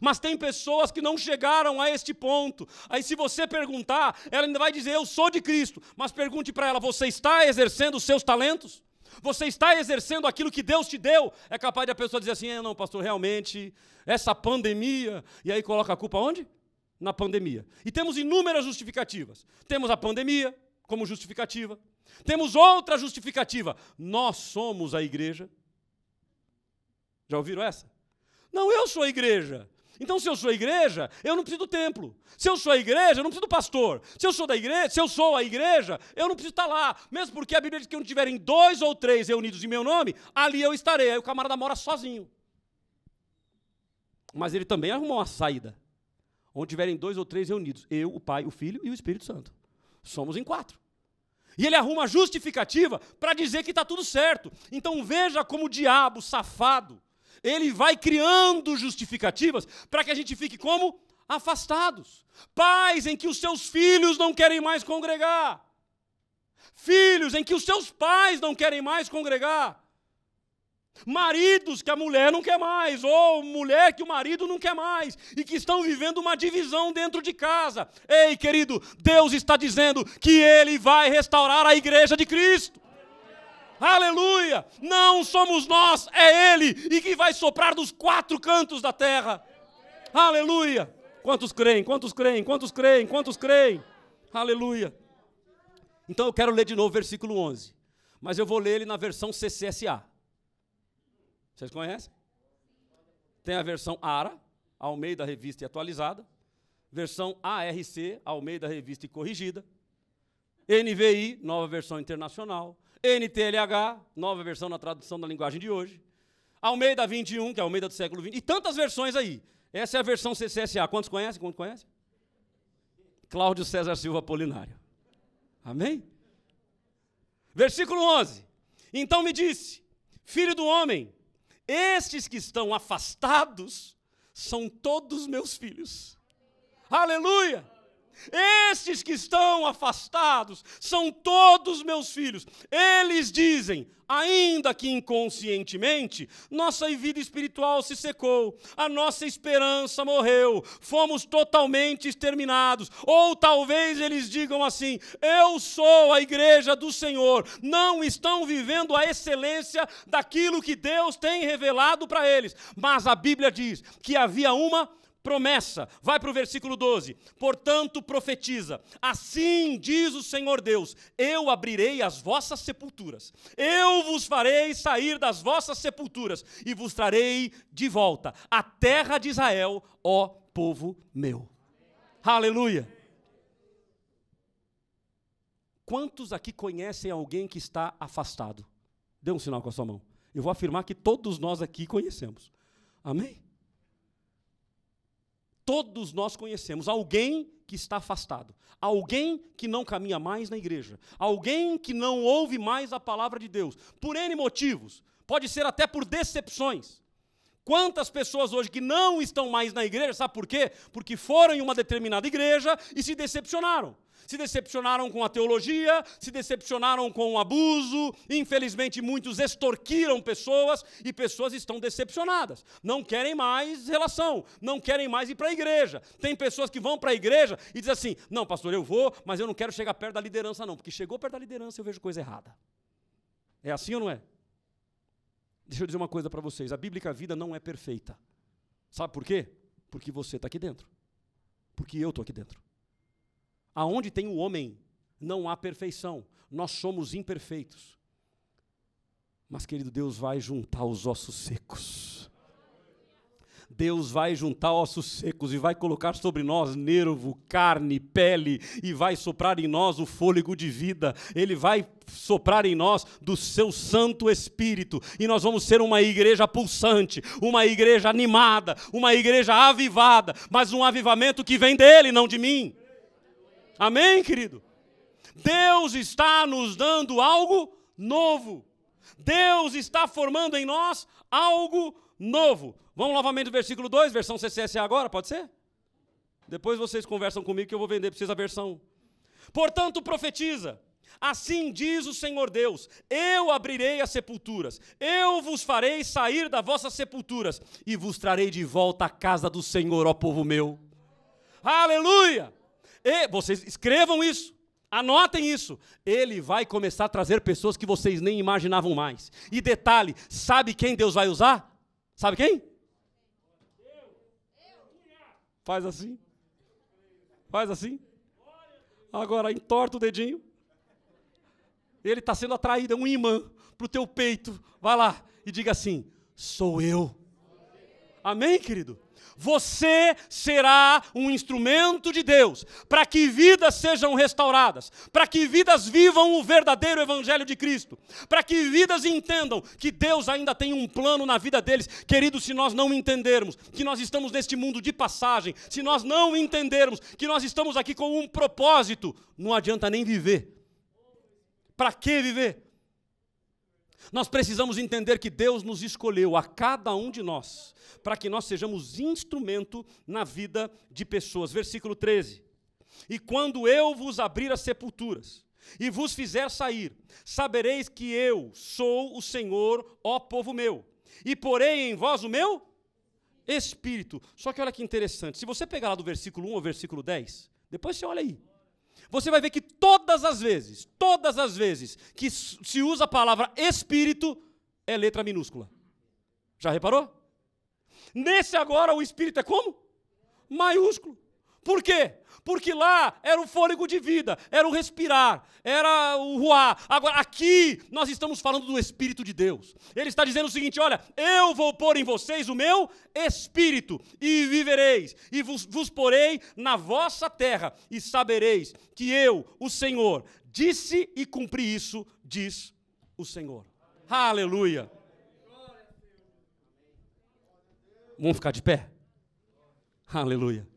Mas tem pessoas que não chegaram a este ponto. Aí, se você perguntar, ela ainda vai dizer: Eu sou de Cristo. Mas pergunte para ela: Você está exercendo os seus talentos? Você está exercendo aquilo que Deus te deu? É capaz de a pessoa dizer assim: é, Não, pastor, realmente, essa pandemia. E aí coloca a culpa onde? Na pandemia. E temos inúmeras justificativas. Temos a pandemia como justificativa. Temos outra justificativa: Nós somos a igreja. Já ouviram essa? Não, eu sou a igreja. Então, se eu sou a igreja, eu não preciso do templo. Se eu sou a igreja, eu não preciso do pastor. Se eu sou da igreja, se eu sou a igreja, eu não preciso estar lá. Mesmo porque a Bíblia diz que onde tiverem dois ou três reunidos em meu nome, ali eu estarei. Aí o camarada mora sozinho. Mas ele também arrumou uma saída. Onde tiverem dois ou três reunidos, eu, o Pai, o Filho e o Espírito Santo. Somos em quatro. E ele arruma justificativa para dizer que está tudo certo. Então veja como o diabo, safado, ele vai criando justificativas para que a gente fique como? Afastados. Pais em que os seus filhos não querem mais congregar. Filhos em que os seus pais não querem mais congregar. Maridos que a mulher não quer mais, ou mulher que o marido não quer mais, e que estão vivendo uma divisão dentro de casa. Ei, querido, Deus está dizendo que Ele vai restaurar a igreja de Cristo. Aleluia! Não somos nós, é Ele, e que vai soprar dos quatro cantos da terra. Aleluia! Quantos creem? Quantos creem? Quantos creem? Quantos creem? Aleluia! Então eu quero ler de novo o versículo 11, mas eu vou ler ele na versão CCSA. Vocês conhecem? Tem a versão ARA, ao meio da revista e atualizada, versão ARC, ao meio da revista e corrigida, NVI, nova versão internacional, NTLH, nova versão na tradução da linguagem de hoje. Almeida 21, que é Almeida do século 20, e tantas versões aí. Essa é a versão CCSA. Quantos conhecem? Quantos conhecem? Cláudio César Silva Apolinário. Amém? Versículo 11. Então me disse: Filho do homem, estes que estão afastados são todos meus filhos. Aleluia! Estes que estão afastados são todos meus filhos. Eles dizem, ainda que inconscientemente, nossa vida espiritual se secou, a nossa esperança morreu, fomos totalmente exterminados. Ou talvez eles digam assim: Eu sou a igreja do Senhor. Não estão vivendo a excelência daquilo que Deus tem revelado para eles. Mas a Bíblia diz que havia uma promessa. Vai para o versículo 12. Portanto, profetiza: Assim diz o Senhor Deus: Eu abrirei as vossas sepulturas, eu vos farei sair das vossas sepulturas e vos trarei de volta a terra de Israel, ó povo meu. Aleluia. Quantos aqui conhecem alguém que está afastado? Dê um sinal com a sua mão. Eu vou afirmar que todos nós aqui conhecemos. Amém? Todos nós conhecemos. Alguém que está afastado, alguém que não caminha mais na igreja, alguém que não ouve mais a palavra de Deus, por N motivos, pode ser até por decepções. Quantas pessoas hoje que não estão mais na igreja, sabe por quê? Porque foram em uma determinada igreja e se decepcionaram se decepcionaram com a teologia, se decepcionaram com o abuso, infelizmente muitos extorquiram pessoas e pessoas estão decepcionadas. Não querem mais relação, não querem mais ir para a igreja. Tem pessoas que vão para a igreja e dizem assim: não, pastor, eu vou, mas eu não quero chegar perto da liderança, não, porque chegou perto da liderança eu vejo coisa errada. É assim ou não é? Deixa eu dizer uma coisa para vocês: a bíblica vida não é perfeita. Sabe por quê? Porque você está aqui dentro. Porque eu estou aqui dentro. Aonde tem o homem, não há perfeição. Nós somos imperfeitos. Mas, querido, Deus vai juntar os ossos secos. Deus vai juntar ossos secos e vai colocar sobre nós nervo, carne, pele, e vai soprar em nós o fôlego de vida. Ele vai soprar em nós do seu Santo Espírito, e nós vamos ser uma igreja pulsante, uma igreja animada, uma igreja avivada, mas um avivamento que vem dele, não de mim. Amém, querido? Deus está nos dando algo novo. Deus está formando em nós algo novo. Vamos novamente no versículo 2, versão CCSA agora, pode ser? Depois vocês conversam comigo que eu vou vender para vocês a versão. Portanto, profetiza. Assim diz o Senhor Deus: Eu abrirei as sepulturas, eu vos farei sair das vossas sepulturas e vos trarei de volta à casa do Senhor, ó povo meu. Aleluia! E vocês escrevam isso. Anotem isso. Ele vai começar a trazer pessoas que vocês nem imaginavam mais. E detalhe, sabe quem Deus vai usar? Sabe quem? Faz assim. Faz assim. Agora entorta o dedinho. Ele está sendo atraído, é um imã para o teu peito. Vai lá e diga assim: sou eu. Amém, querido? Você será um instrumento de Deus para que vidas sejam restauradas, para que vidas vivam o verdadeiro Evangelho de Cristo, para que vidas entendam que Deus ainda tem um plano na vida deles. Querido, se nós não entendermos que nós estamos neste mundo de passagem, se nós não entendermos que nós estamos aqui com um propósito, não adianta nem viver. Para que viver? Nós precisamos entender que Deus nos escolheu, a cada um de nós, para que nós sejamos instrumento na vida de pessoas. Versículo 13. E quando eu vos abrir as sepulturas e vos fizer sair, sabereis que eu sou o Senhor, ó povo meu, e porei em vós o meu espírito. Só que olha que interessante, se você pegar lá do versículo 1 ao versículo 10, depois você olha aí você vai ver que todas as vezes, todas as vezes que se usa a palavra espírito, é letra minúscula. Já reparou? Nesse agora o espírito é como? Maiúsculo. Por quê? Porque lá era o fôlego de vida, era o respirar, era o ruar. Agora, aqui, nós estamos falando do Espírito de Deus. Ele está dizendo o seguinte: olha, eu vou pôr em vocês o meu Espírito, e vivereis, e vos, vos porei na vossa terra, e sabereis que eu, o Senhor, disse e cumpri isso, diz o Senhor. Aleluia. Vamos ficar de pé? Aleluia.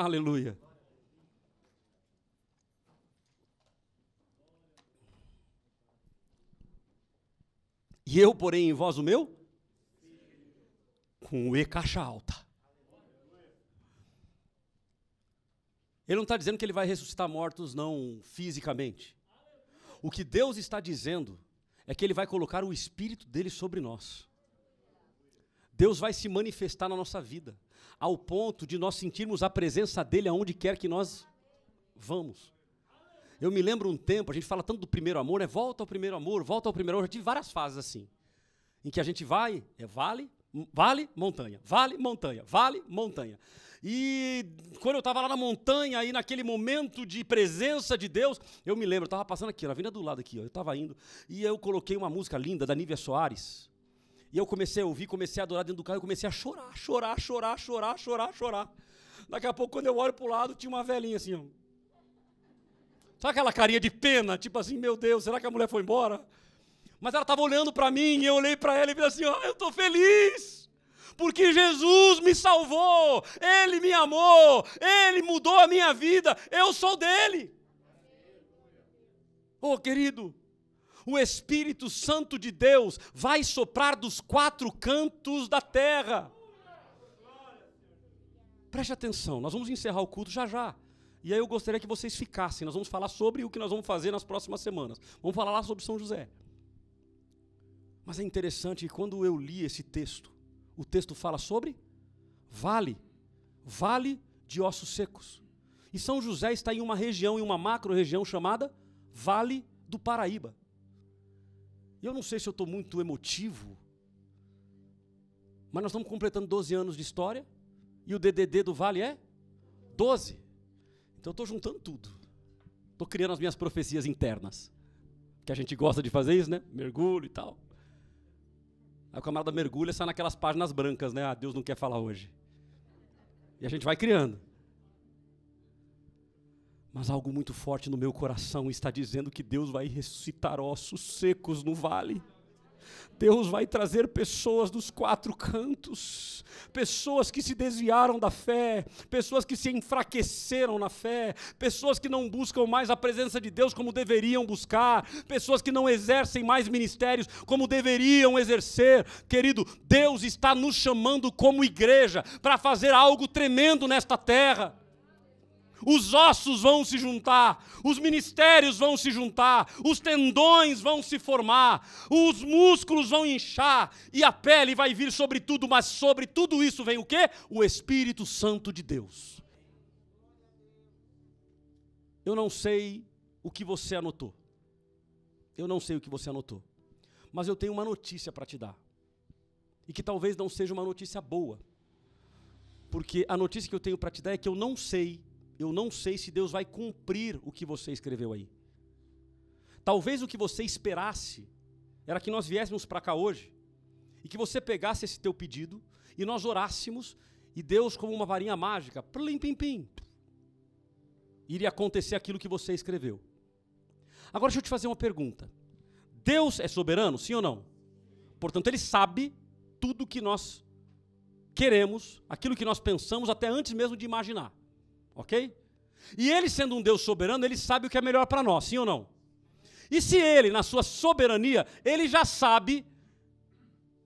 Aleluia. E eu, porém, em vós o meu? Com o E caixa alta. Ele não está dizendo que ele vai ressuscitar mortos, não fisicamente. O que Deus está dizendo é que ele vai colocar o Espírito dele sobre nós. Deus vai se manifestar na nossa vida, ao ponto de nós sentirmos a presença dele aonde quer que nós vamos. Eu me lembro um tempo, a gente fala tanto do primeiro amor, é volta ao primeiro amor, volta ao primeiro amor. Eu já tive várias fases assim, em que a gente vai, é vale, vale, montanha, vale, montanha, vale, montanha. E quando eu estava lá na montanha, aí naquele momento de presença de Deus, eu me lembro, eu estava passando aqui, na vinda do lado aqui, ó, eu estava indo, e eu coloquei uma música linda da Nívia Soares. E eu comecei a ouvir, comecei a adorar dentro do carro, eu comecei a chorar, chorar, chorar, chorar, chorar, chorar. Daqui a pouco, quando eu olho para o lado, tinha uma velhinha assim, ó. Sabe aquela carinha de pena, tipo assim, meu Deus, será que a mulher foi embora? Mas ela estava olhando para mim e eu olhei para ela e falei assim: ó, eu estou feliz porque Jesus me salvou, Ele me amou, Ele mudou a minha vida, eu sou dele. Oh, querido, o Espírito Santo de Deus vai soprar dos quatro cantos da terra. Preste atenção, nós vamos encerrar o culto já já. E aí eu gostaria que vocês ficassem. Nós vamos falar sobre o que nós vamos fazer nas próximas semanas. Vamos falar lá sobre São José. Mas é interessante que quando eu li esse texto, o texto fala sobre vale, vale de ossos secos. E São José está em uma região, em uma macro-região chamada Vale do Paraíba. E eu não sei se eu estou muito emotivo, mas nós estamos completando 12 anos de história, e o DDD do Vale é 12. Então eu estou juntando tudo. Estou criando as minhas profecias internas. Que a gente gosta de fazer isso, né? Mergulho e tal. Aí o camarada mergulha e sai naquelas páginas brancas, né? Ah, Deus não quer falar hoje. E a gente vai criando. Mas algo muito forte no meu coração está dizendo que Deus vai ressuscitar ossos secos no vale. Deus vai trazer pessoas dos quatro cantos, pessoas que se desviaram da fé, pessoas que se enfraqueceram na fé, pessoas que não buscam mais a presença de Deus como deveriam buscar, pessoas que não exercem mais ministérios como deveriam exercer. Querido, Deus está nos chamando como igreja para fazer algo tremendo nesta terra os ossos vão se juntar, os ministérios vão se juntar, os tendões vão se formar, os músculos vão inchar e a pele vai vir sobre tudo, mas sobre tudo isso vem o que? O Espírito Santo de Deus. Eu não sei o que você anotou. Eu não sei o que você anotou. Mas eu tenho uma notícia para te dar. E que talvez não seja uma notícia boa. Porque a notícia que eu tenho para te dar é que eu não sei eu não sei se Deus vai cumprir o que você escreveu aí. Talvez o que você esperasse era que nós viéssemos para cá hoje e que você pegasse esse teu pedido e nós orássemos e Deus, como uma varinha mágica, plim, pim, pim, iria acontecer aquilo que você escreveu. Agora deixa eu te fazer uma pergunta. Deus é soberano, sim ou não? Portanto, Ele sabe tudo que nós queremos, aquilo que nós pensamos, até antes mesmo de imaginar. Ok? E ele, sendo um Deus soberano, ele sabe o que é melhor para nós, sim ou não? E se ele, na sua soberania, ele já sabe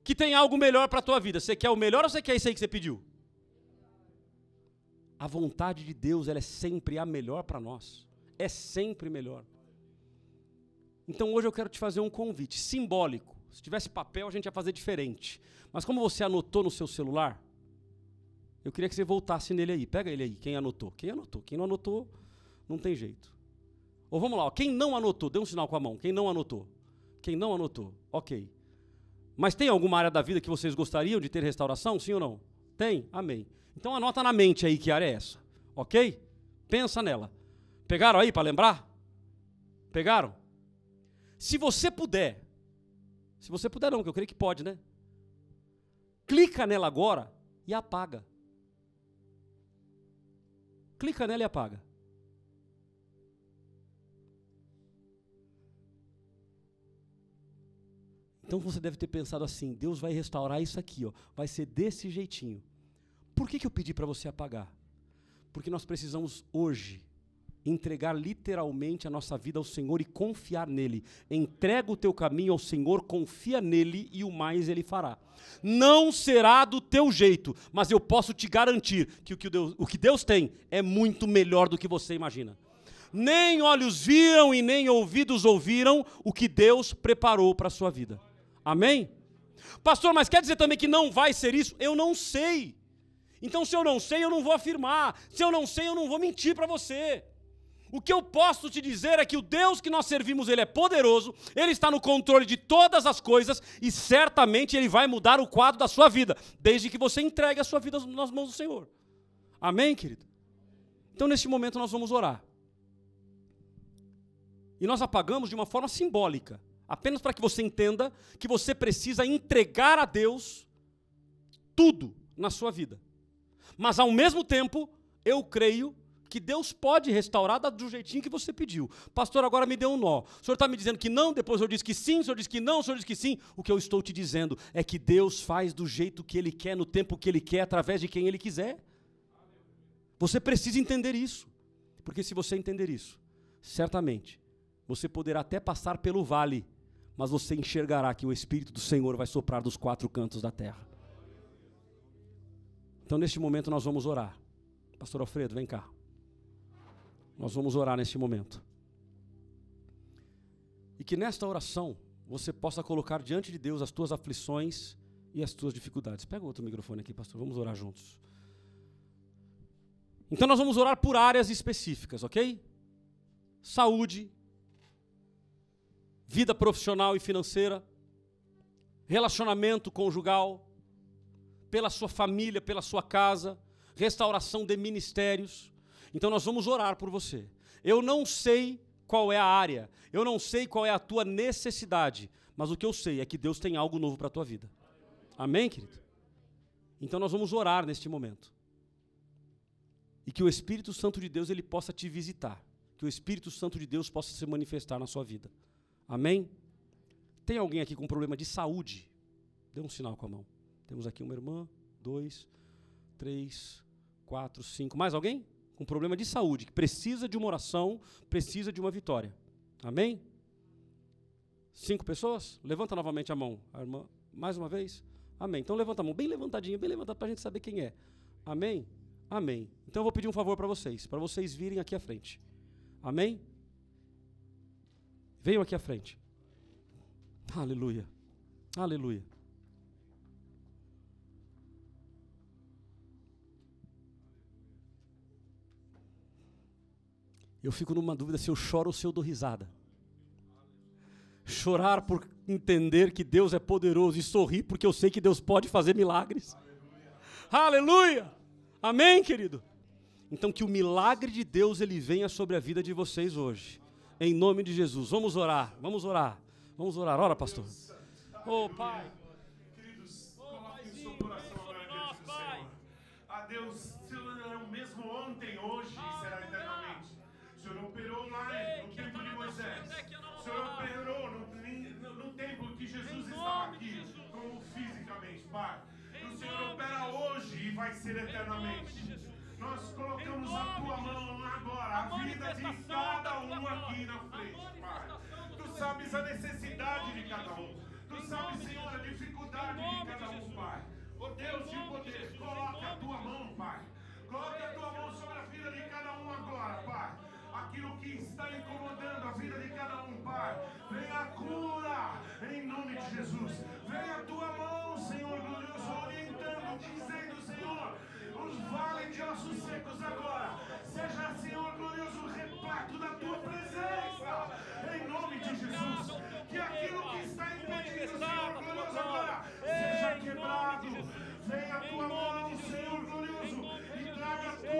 que tem algo melhor para a tua vida, você quer o melhor ou você quer isso aí que você pediu? A vontade de Deus, ela é sempre a melhor para nós. É sempre melhor. Então hoje eu quero te fazer um convite simbólico. Se tivesse papel, a gente ia fazer diferente. Mas como você anotou no seu celular, eu queria que você voltasse nele aí. Pega ele aí, quem anotou. Quem anotou? Quem não anotou, não tem jeito. Ou vamos lá, ó. quem não anotou, dê um sinal com a mão. Quem não anotou? Quem não anotou? Ok. Mas tem alguma área da vida que vocês gostariam de ter restauração? Sim ou não? Tem? Amém. Então anota na mente aí que área é essa. Ok? Pensa nela. Pegaram aí para lembrar? Pegaram? Se você puder, se você puder não, que eu creio que pode, né? Clica nela agora e apaga. Clica nela e apaga. Então você deve ter pensado assim: Deus vai restaurar isso aqui, ó, vai ser desse jeitinho. Por que, que eu pedi para você apagar? Porque nós precisamos hoje entregar literalmente a nossa vida ao Senhor e confiar nele. Entrega o teu caminho ao Senhor, confia nele e o mais ele fará. Não será do teu jeito, mas eu posso te garantir que o que Deus, o que Deus tem é muito melhor do que você imagina. Nem olhos viram e nem ouvidos ouviram o que Deus preparou para a sua vida. Amém? Pastor, mas quer dizer também que não vai ser isso? Eu não sei. Então, se eu não sei, eu não vou afirmar. Se eu não sei, eu não vou mentir para você. O que eu posso te dizer é que o Deus que nós servimos, ele é poderoso, ele está no controle de todas as coisas e certamente ele vai mudar o quadro da sua vida, desde que você entregue a sua vida nas mãos do Senhor. Amém, querido? Então, neste momento, nós vamos orar. E nós apagamos de uma forma simbólica, apenas para que você entenda que você precisa entregar a Deus tudo na sua vida. Mas, ao mesmo tempo, eu creio que Deus pode restaurar do jeitinho que você pediu. Pastor, agora me deu um nó. O senhor está me dizendo que não, depois eu disse que sim, o senhor disse que não, o senhor disse que sim. O que eu estou te dizendo é que Deus faz do jeito que Ele quer, no tempo que Ele quer, através de quem Ele quiser. Você precisa entender isso. Porque se você entender isso, certamente, você poderá até passar pelo vale, mas você enxergará que o Espírito do Senhor vai soprar dos quatro cantos da terra. Então, neste momento, nós vamos orar. Pastor Alfredo, vem cá. Nós vamos orar neste momento. E que nesta oração você possa colocar diante de Deus as tuas aflições e as tuas dificuldades. Pega outro microfone aqui, pastor. Vamos orar juntos. Então nós vamos orar por áreas específicas, ok? Saúde, vida profissional e financeira, relacionamento conjugal, pela sua família, pela sua casa, restauração de ministérios, então nós vamos orar por você. Eu não sei qual é a área, eu não sei qual é a tua necessidade, mas o que eu sei é que Deus tem algo novo para a tua vida. Amém, querido? Então nós vamos orar neste momento. E que o Espírito Santo de Deus ele possa te visitar, que o Espírito Santo de Deus possa se manifestar na sua vida. Amém? Tem alguém aqui com problema de saúde? Dê um sinal com a mão. Temos aqui uma irmã, dois, três, quatro, cinco. Mais alguém? Com problema de saúde, que precisa de uma oração, precisa de uma vitória. Amém? Cinco pessoas? Levanta novamente a mão. A irmã, mais uma vez? Amém. Então levanta a mão, bem levantadinha, bem levantada para a gente saber quem é. Amém? Amém. Então eu vou pedir um favor para vocês, para vocês virem aqui à frente. Amém? Venham aqui à frente. Aleluia. Aleluia. Eu fico numa dúvida se eu choro ou se eu dou risada. Chorar por entender que Deus é poderoso e sorrir porque eu sei que Deus pode fazer milagres. Aleluia! Aleluia. Amém, querido? Então que o milagre de Deus ele venha sobre a vida de vocês hoje. Em nome de Jesus. Vamos orar, vamos orar. Vamos orar. Ora, pastor. Oh, Pai. Queridos, coloquem o seu coração agora diante do Senhor. A Deus, é o mesmo ontem, hoje hoje e vai ser eternamente. Nós colocamos a tua mão agora, a vida de cada um aqui na frente, Pai. Tu sabes a necessidade de cada um. Tu sabes, Senhor, a dificuldade de cada um, Pai. Oh Deus de poder, coloca a tua mão, Pai. Coloca a tua mão sobre a vida de cada um agora, Pai aquilo que está incomodando a vida de cada um, Pai. Venha a cura em nome de Jesus. Venha a tua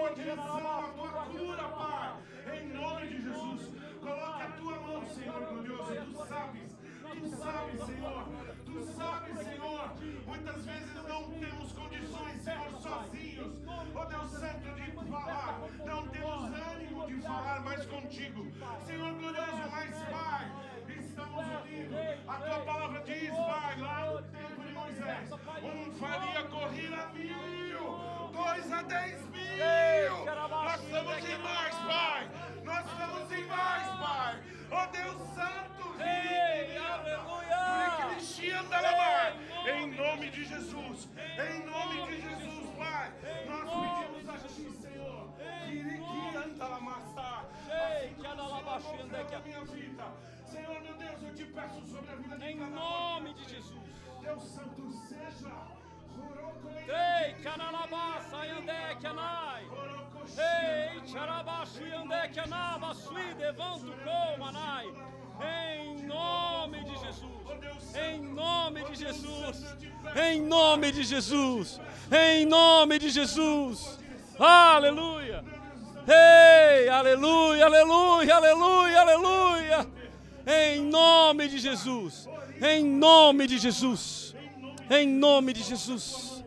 tua direção, a tua cura, Pai em nome de Jesus. Coloque a tua mão, Senhor glorioso. Tu sabes, tu sabes, Senhor. Tu sabes, Senhor. Muitas vezes não temos condições, Senhor, sozinhos. Oh Deus Santo, de falar. Não temos ânimo de falar mais contigo. Senhor glorioso, mas Pai, estamos ouvindo. A tua palavra diz, Pai, lá no tempo de Moisés, um faria correr a mil, dois a dez Em nome de Jesus, Pai, nós pedimos a Ti, Senhor, que anda a amassar. Ei, assim que é que a minha vida. Senhor, meu Deus, eu te peço sobre a vida de Em nome de Jesus. Deus Santo seja. Ei, canalabassa yandek anai. Ei, charabashi yandek anaba levanto, com anai. Em nome de Jesus. Em nome de Jesus. Em nome de Jesus. Em nome de Jesus. Aleluia. Ei, aleluia, aleluia, aleluia, aleluia. Em nome de Jesus. Em nome de Jesus. Em nome de Jesus.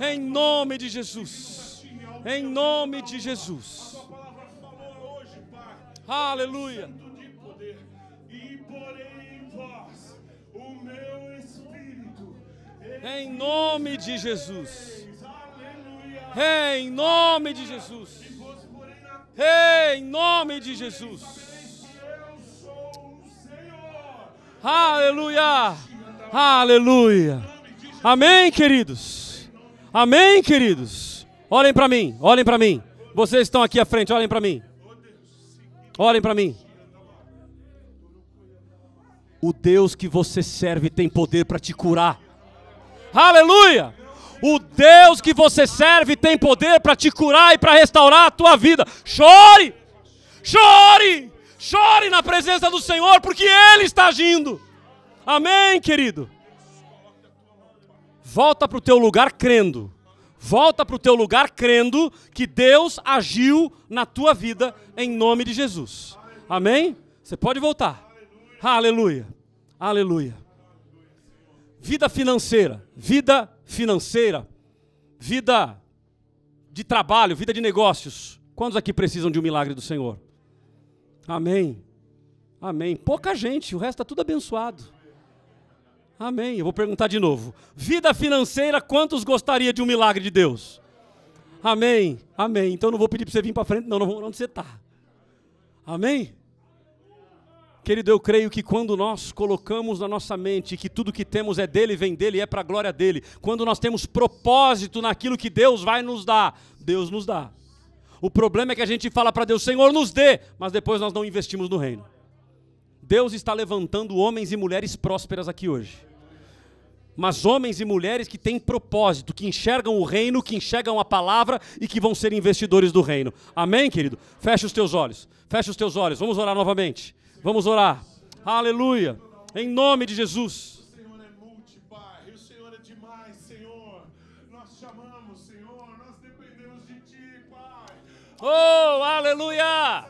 Em nome de Jesus. Em nome de Jesus. Aleluia. Em nome de Jesus. Em nome de Jesus. Em nome de Jesus. Aleluia. Aleluia. Amém, queridos. Amém, queridos. Olhem para mim. Olhem para mim. Vocês estão aqui à frente, olhem para mim. Olhem para mim. O Deus que você serve tem poder para te curar. Aleluia! O Deus que você serve tem poder para te curar e para restaurar a tua vida. Chore! Chore! Chore na presença do Senhor, porque Ele está agindo. Amém, querido? Volta para o teu lugar crendo. Volta para o teu lugar crendo que Deus agiu na tua vida em nome de Jesus. Amém? Você pode voltar. Aleluia. Aleluia. Vida financeira, vida financeira, vida de trabalho, vida de negócios. Quantos aqui precisam de um milagre do Senhor? Amém. Amém. Pouca gente, o resto está tudo abençoado. Amém. Eu vou perguntar de novo. Vida financeira, quantos gostaria de um milagre de Deus? Amém. Amém. Então não vou pedir para você vir para frente, não, não vou onde você está. Amém? Querido, eu creio que quando nós colocamos na nossa mente que tudo que temos é dele, vem dele é para a glória dele, quando nós temos propósito naquilo que Deus vai nos dar, Deus nos dá. O problema é que a gente fala para Deus, Senhor, nos dê, mas depois nós não investimos no reino. Deus está levantando homens e mulheres prósperas aqui hoje. Mas homens e mulheres que têm propósito, que enxergam o reino, que enxergam a palavra e que vão ser investidores do reino. Amém, querido? Feche os teus olhos. Feche os teus olhos. Vamos orar novamente. Vamos orar. Aleluia. Em nome de Jesus. Oh, aleluia.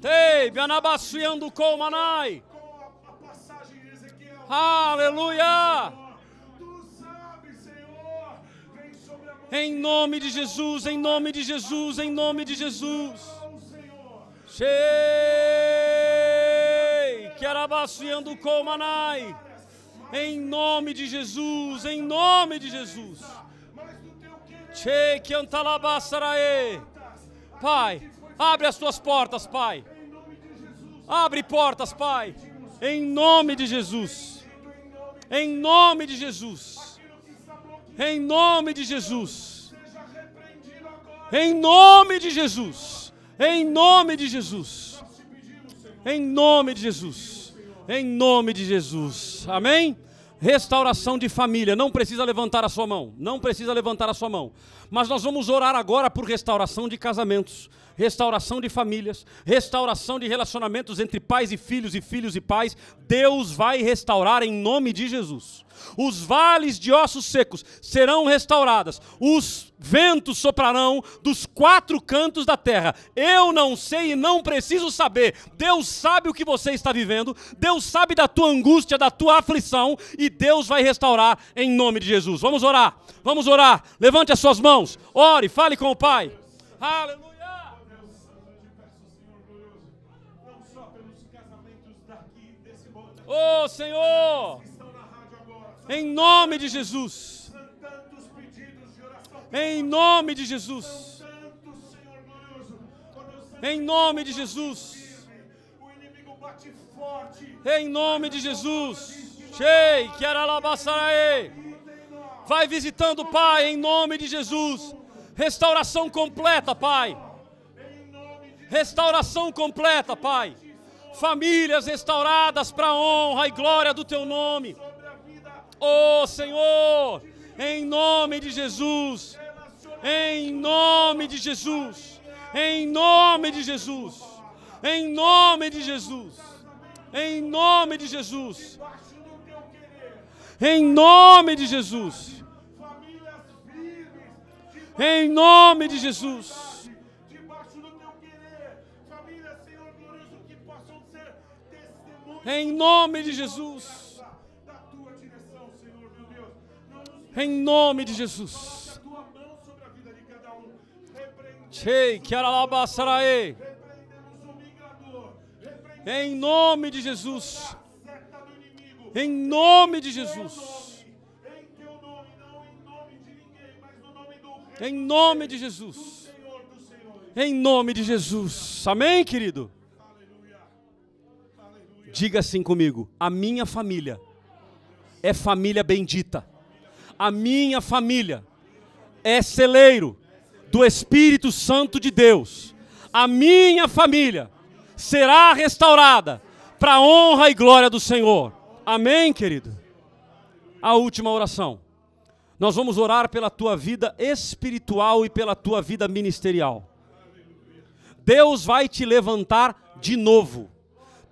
Tei, bianabasuiando com manai. Aleluia. Em nome de Jesus, em nome de Jesus, em nome de Jesus. Senhor. Shei, que arabaciando com manai. Em nome de Jesus, em nome de Jesus. Antalabassaraê. Pai, abre as tuas portas, Pai. Abre portas, Pai. Em nome de Jesus. Em nome de Jesus. Em nome de Jesus. Em nome de Jesus. Em nome de Jesus. Em nome de Jesus. Em nome de Jesus. Amém? Restauração de família. Não precisa levantar a sua mão. Não precisa levantar a sua mão. Mas nós vamos orar agora por restauração de casamentos, restauração de famílias, restauração de relacionamentos entre pais e filhos e filhos e pais. Deus vai restaurar em nome de Jesus. Os vales de ossos secos serão restauradas. Os ventos soprarão dos quatro cantos da terra. Eu não sei e não preciso saber. Deus sabe o que você está vivendo. Deus sabe da tua angústia, da tua aflição. E Deus vai restaurar em nome de Jesus. Vamos orar. Vamos orar. Levante as suas mãos. Ore. Fale com o Pai. Aleluia. Peço, Senhor Em nome de Jesus. Em nome de Jesus. Em nome de Jesus. Em nome de Jesus. Shei, que aralabassaraê. Vai visitando, Pai, em nome de Jesus. Restauração completa, Pai. Restauração completa, Pai. Famílias restauradas para a honra e glória do Teu nome. Oh Senhor, em nome de Jesus. Em nome de Jesus. Em nome de Jesus. Em nome de Jesus. Em nome de Jesus. Em nome de Jesus. Em nome de Jesus. Em nome de Jesus. Em nome de Jesus. Chei, migrador. Repreendemos Em nome de Jesus. Em nome de Jesus. Em nome, de Jesus. Em nome de Jesus. Amém, querido? Diga assim comigo: a minha família é família bendita. A minha família é celeiro do Espírito Santo de Deus. A minha família será restaurada para a honra e glória do Senhor. Amém, querido? A última oração. Nós vamos orar pela tua vida espiritual e pela tua vida ministerial. Deus vai te levantar de novo.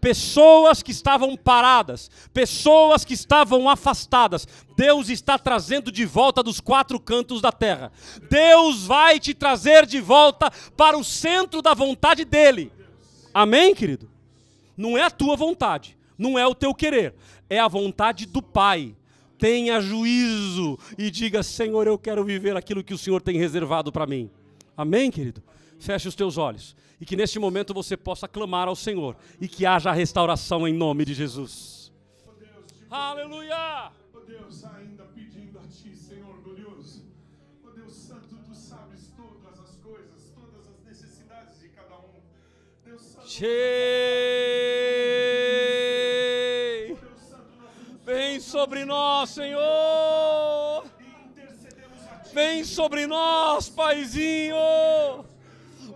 Pessoas que estavam paradas, pessoas que estavam afastadas, Deus está trazendo de volta dos quatro cantos da terra. Deus vai te trazer de volta para o centro da vontade dEle. Amém, querido? Não é a tua vontade, não é o teu querer, é a vontade do Pai. Tenha juízo e diga: Senhor, eu quero viver aquilo que o Senhor tem reservado para mim. Amém, querido? Feche os teus olhos e que neste momento você possa clamar ao Senhor e que haja restauração em nome de Jesus. Aleluia! Ó Deus, ainda pedindo a Ti, Senhor glorioso. Ó Deus Santo, Tu sabes todas as coisas, todas as necessidades de cada um. Deus Santo! Deus Vem sobre nós, Senhor! Vem sobre nós, Paizinho!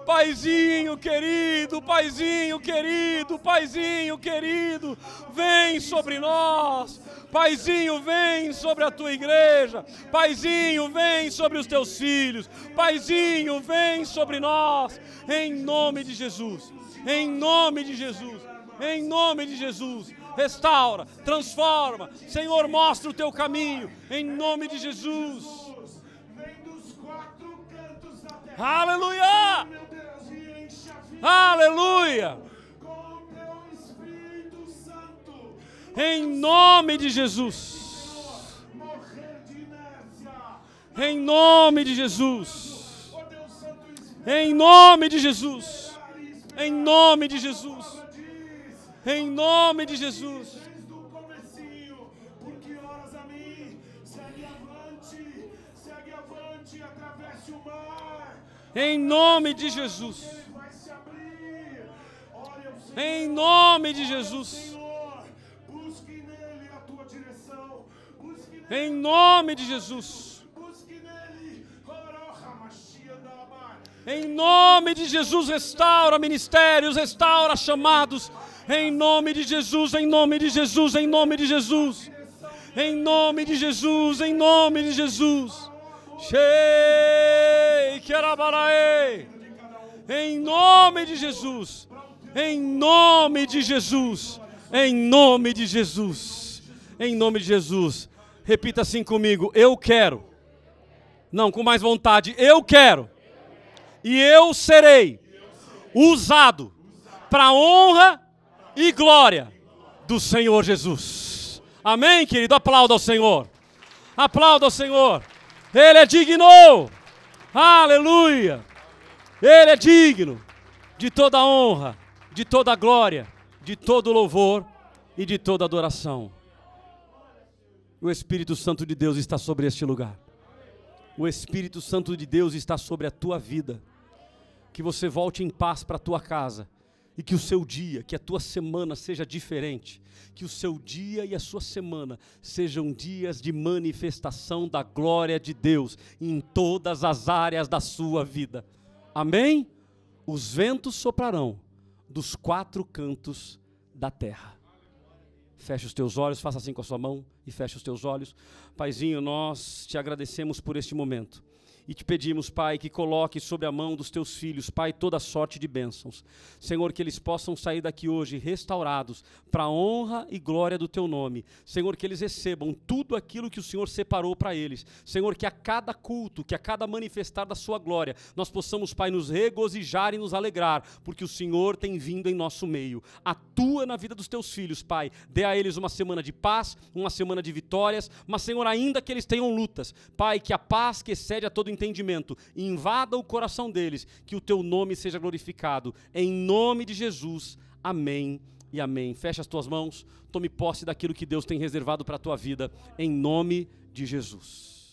Paizinho querido, Paizinho querido, Paizinho querido, vem sobre nós. Paizinho, vem sobre a tua igreja. Paizinho, vem sobre os teus filhos. Paizinho, vem sobre nós. Em nome de Jesus. Em nome de Jesus. Em nome de Jesus. Restaura, transforma. Senhor, mostra o teu caminho. Em nome de Jesus. Aleluia! Aleluia! Em nome de Jesus. Em nome de Jesus. Em nome de Jesus. Em nome de Jesus. Em nome de Jesus. Em nome de Jesus. Em nome de Jesus. Em nome de Jesus. Em nome de Jesus, restaura ministérios, restaura chamados. Em nome de Jesus, em nome de Jesus, em nome de Jesus. Em nome de Jesus, em nome de Jesus. Shei, Kerabarae. Em nome de Jesus. Em nome de Jesus. Em nome de Jesus. Em nome de Jesus. Repita assim comigo. Eu quero. Não, com mais vontade. Eu quero e eu serei usado para honra e glória do Senhor Jesus. Amém, querido? Aplauda ao Senhor. Aplauda ao Senhor. Ele é digno. Aleluia. Ele é digno de toda honra, de toda glória, de todo louvor e de toda adoração. O Espírito Santo de Deus está sobre este lugar. O Espírito Santo de Deus está sobre a tua vida. Que você volte em paz para a tua casa e que o seu dia, que a tua semana seja diferente. Que o seu dia e a sua semana sejam dias de manifestação da glória de Deus em todas as áreas da sua vida. Amém? os ventos soprarão dos quatro cantos da terra. Feche os teus olhos, faça assim com a sua mão e feche os teus olhos. Paizinho, nós te agradecemos por este momento. E te pedimos, Pai, que coloque sobre a mão dos teus filhos, Pai, toda sorte de bênçãos. Senhor, que eles possam sair daqui hoje restaurados para a honra e glória do teu nome. Senhor, que eles recebam tudo aquilo que o Senhor separou para eles. Senhor, que a cada culto, que a cada manifestar da sua glória, nós possamos, Pai, nos regozijar e nos alegrar, porque o Senhor tem vindo em nosso meio. Atua na vida dos teus filhos, Pai. Dê a eles uma semana de paz, uma semana de vitórias, mas, Senhor, ainda que eles tenham lutas, Pai, que a paz que excede a todo entendimento invada o coração deles, que o teu nome seja glorificado. Em nome de Jesus. Amém e amém. Fecha as tuas mãos, tome posse daquilo que Deus tem reservado para a tua vida, em nome de Jesus.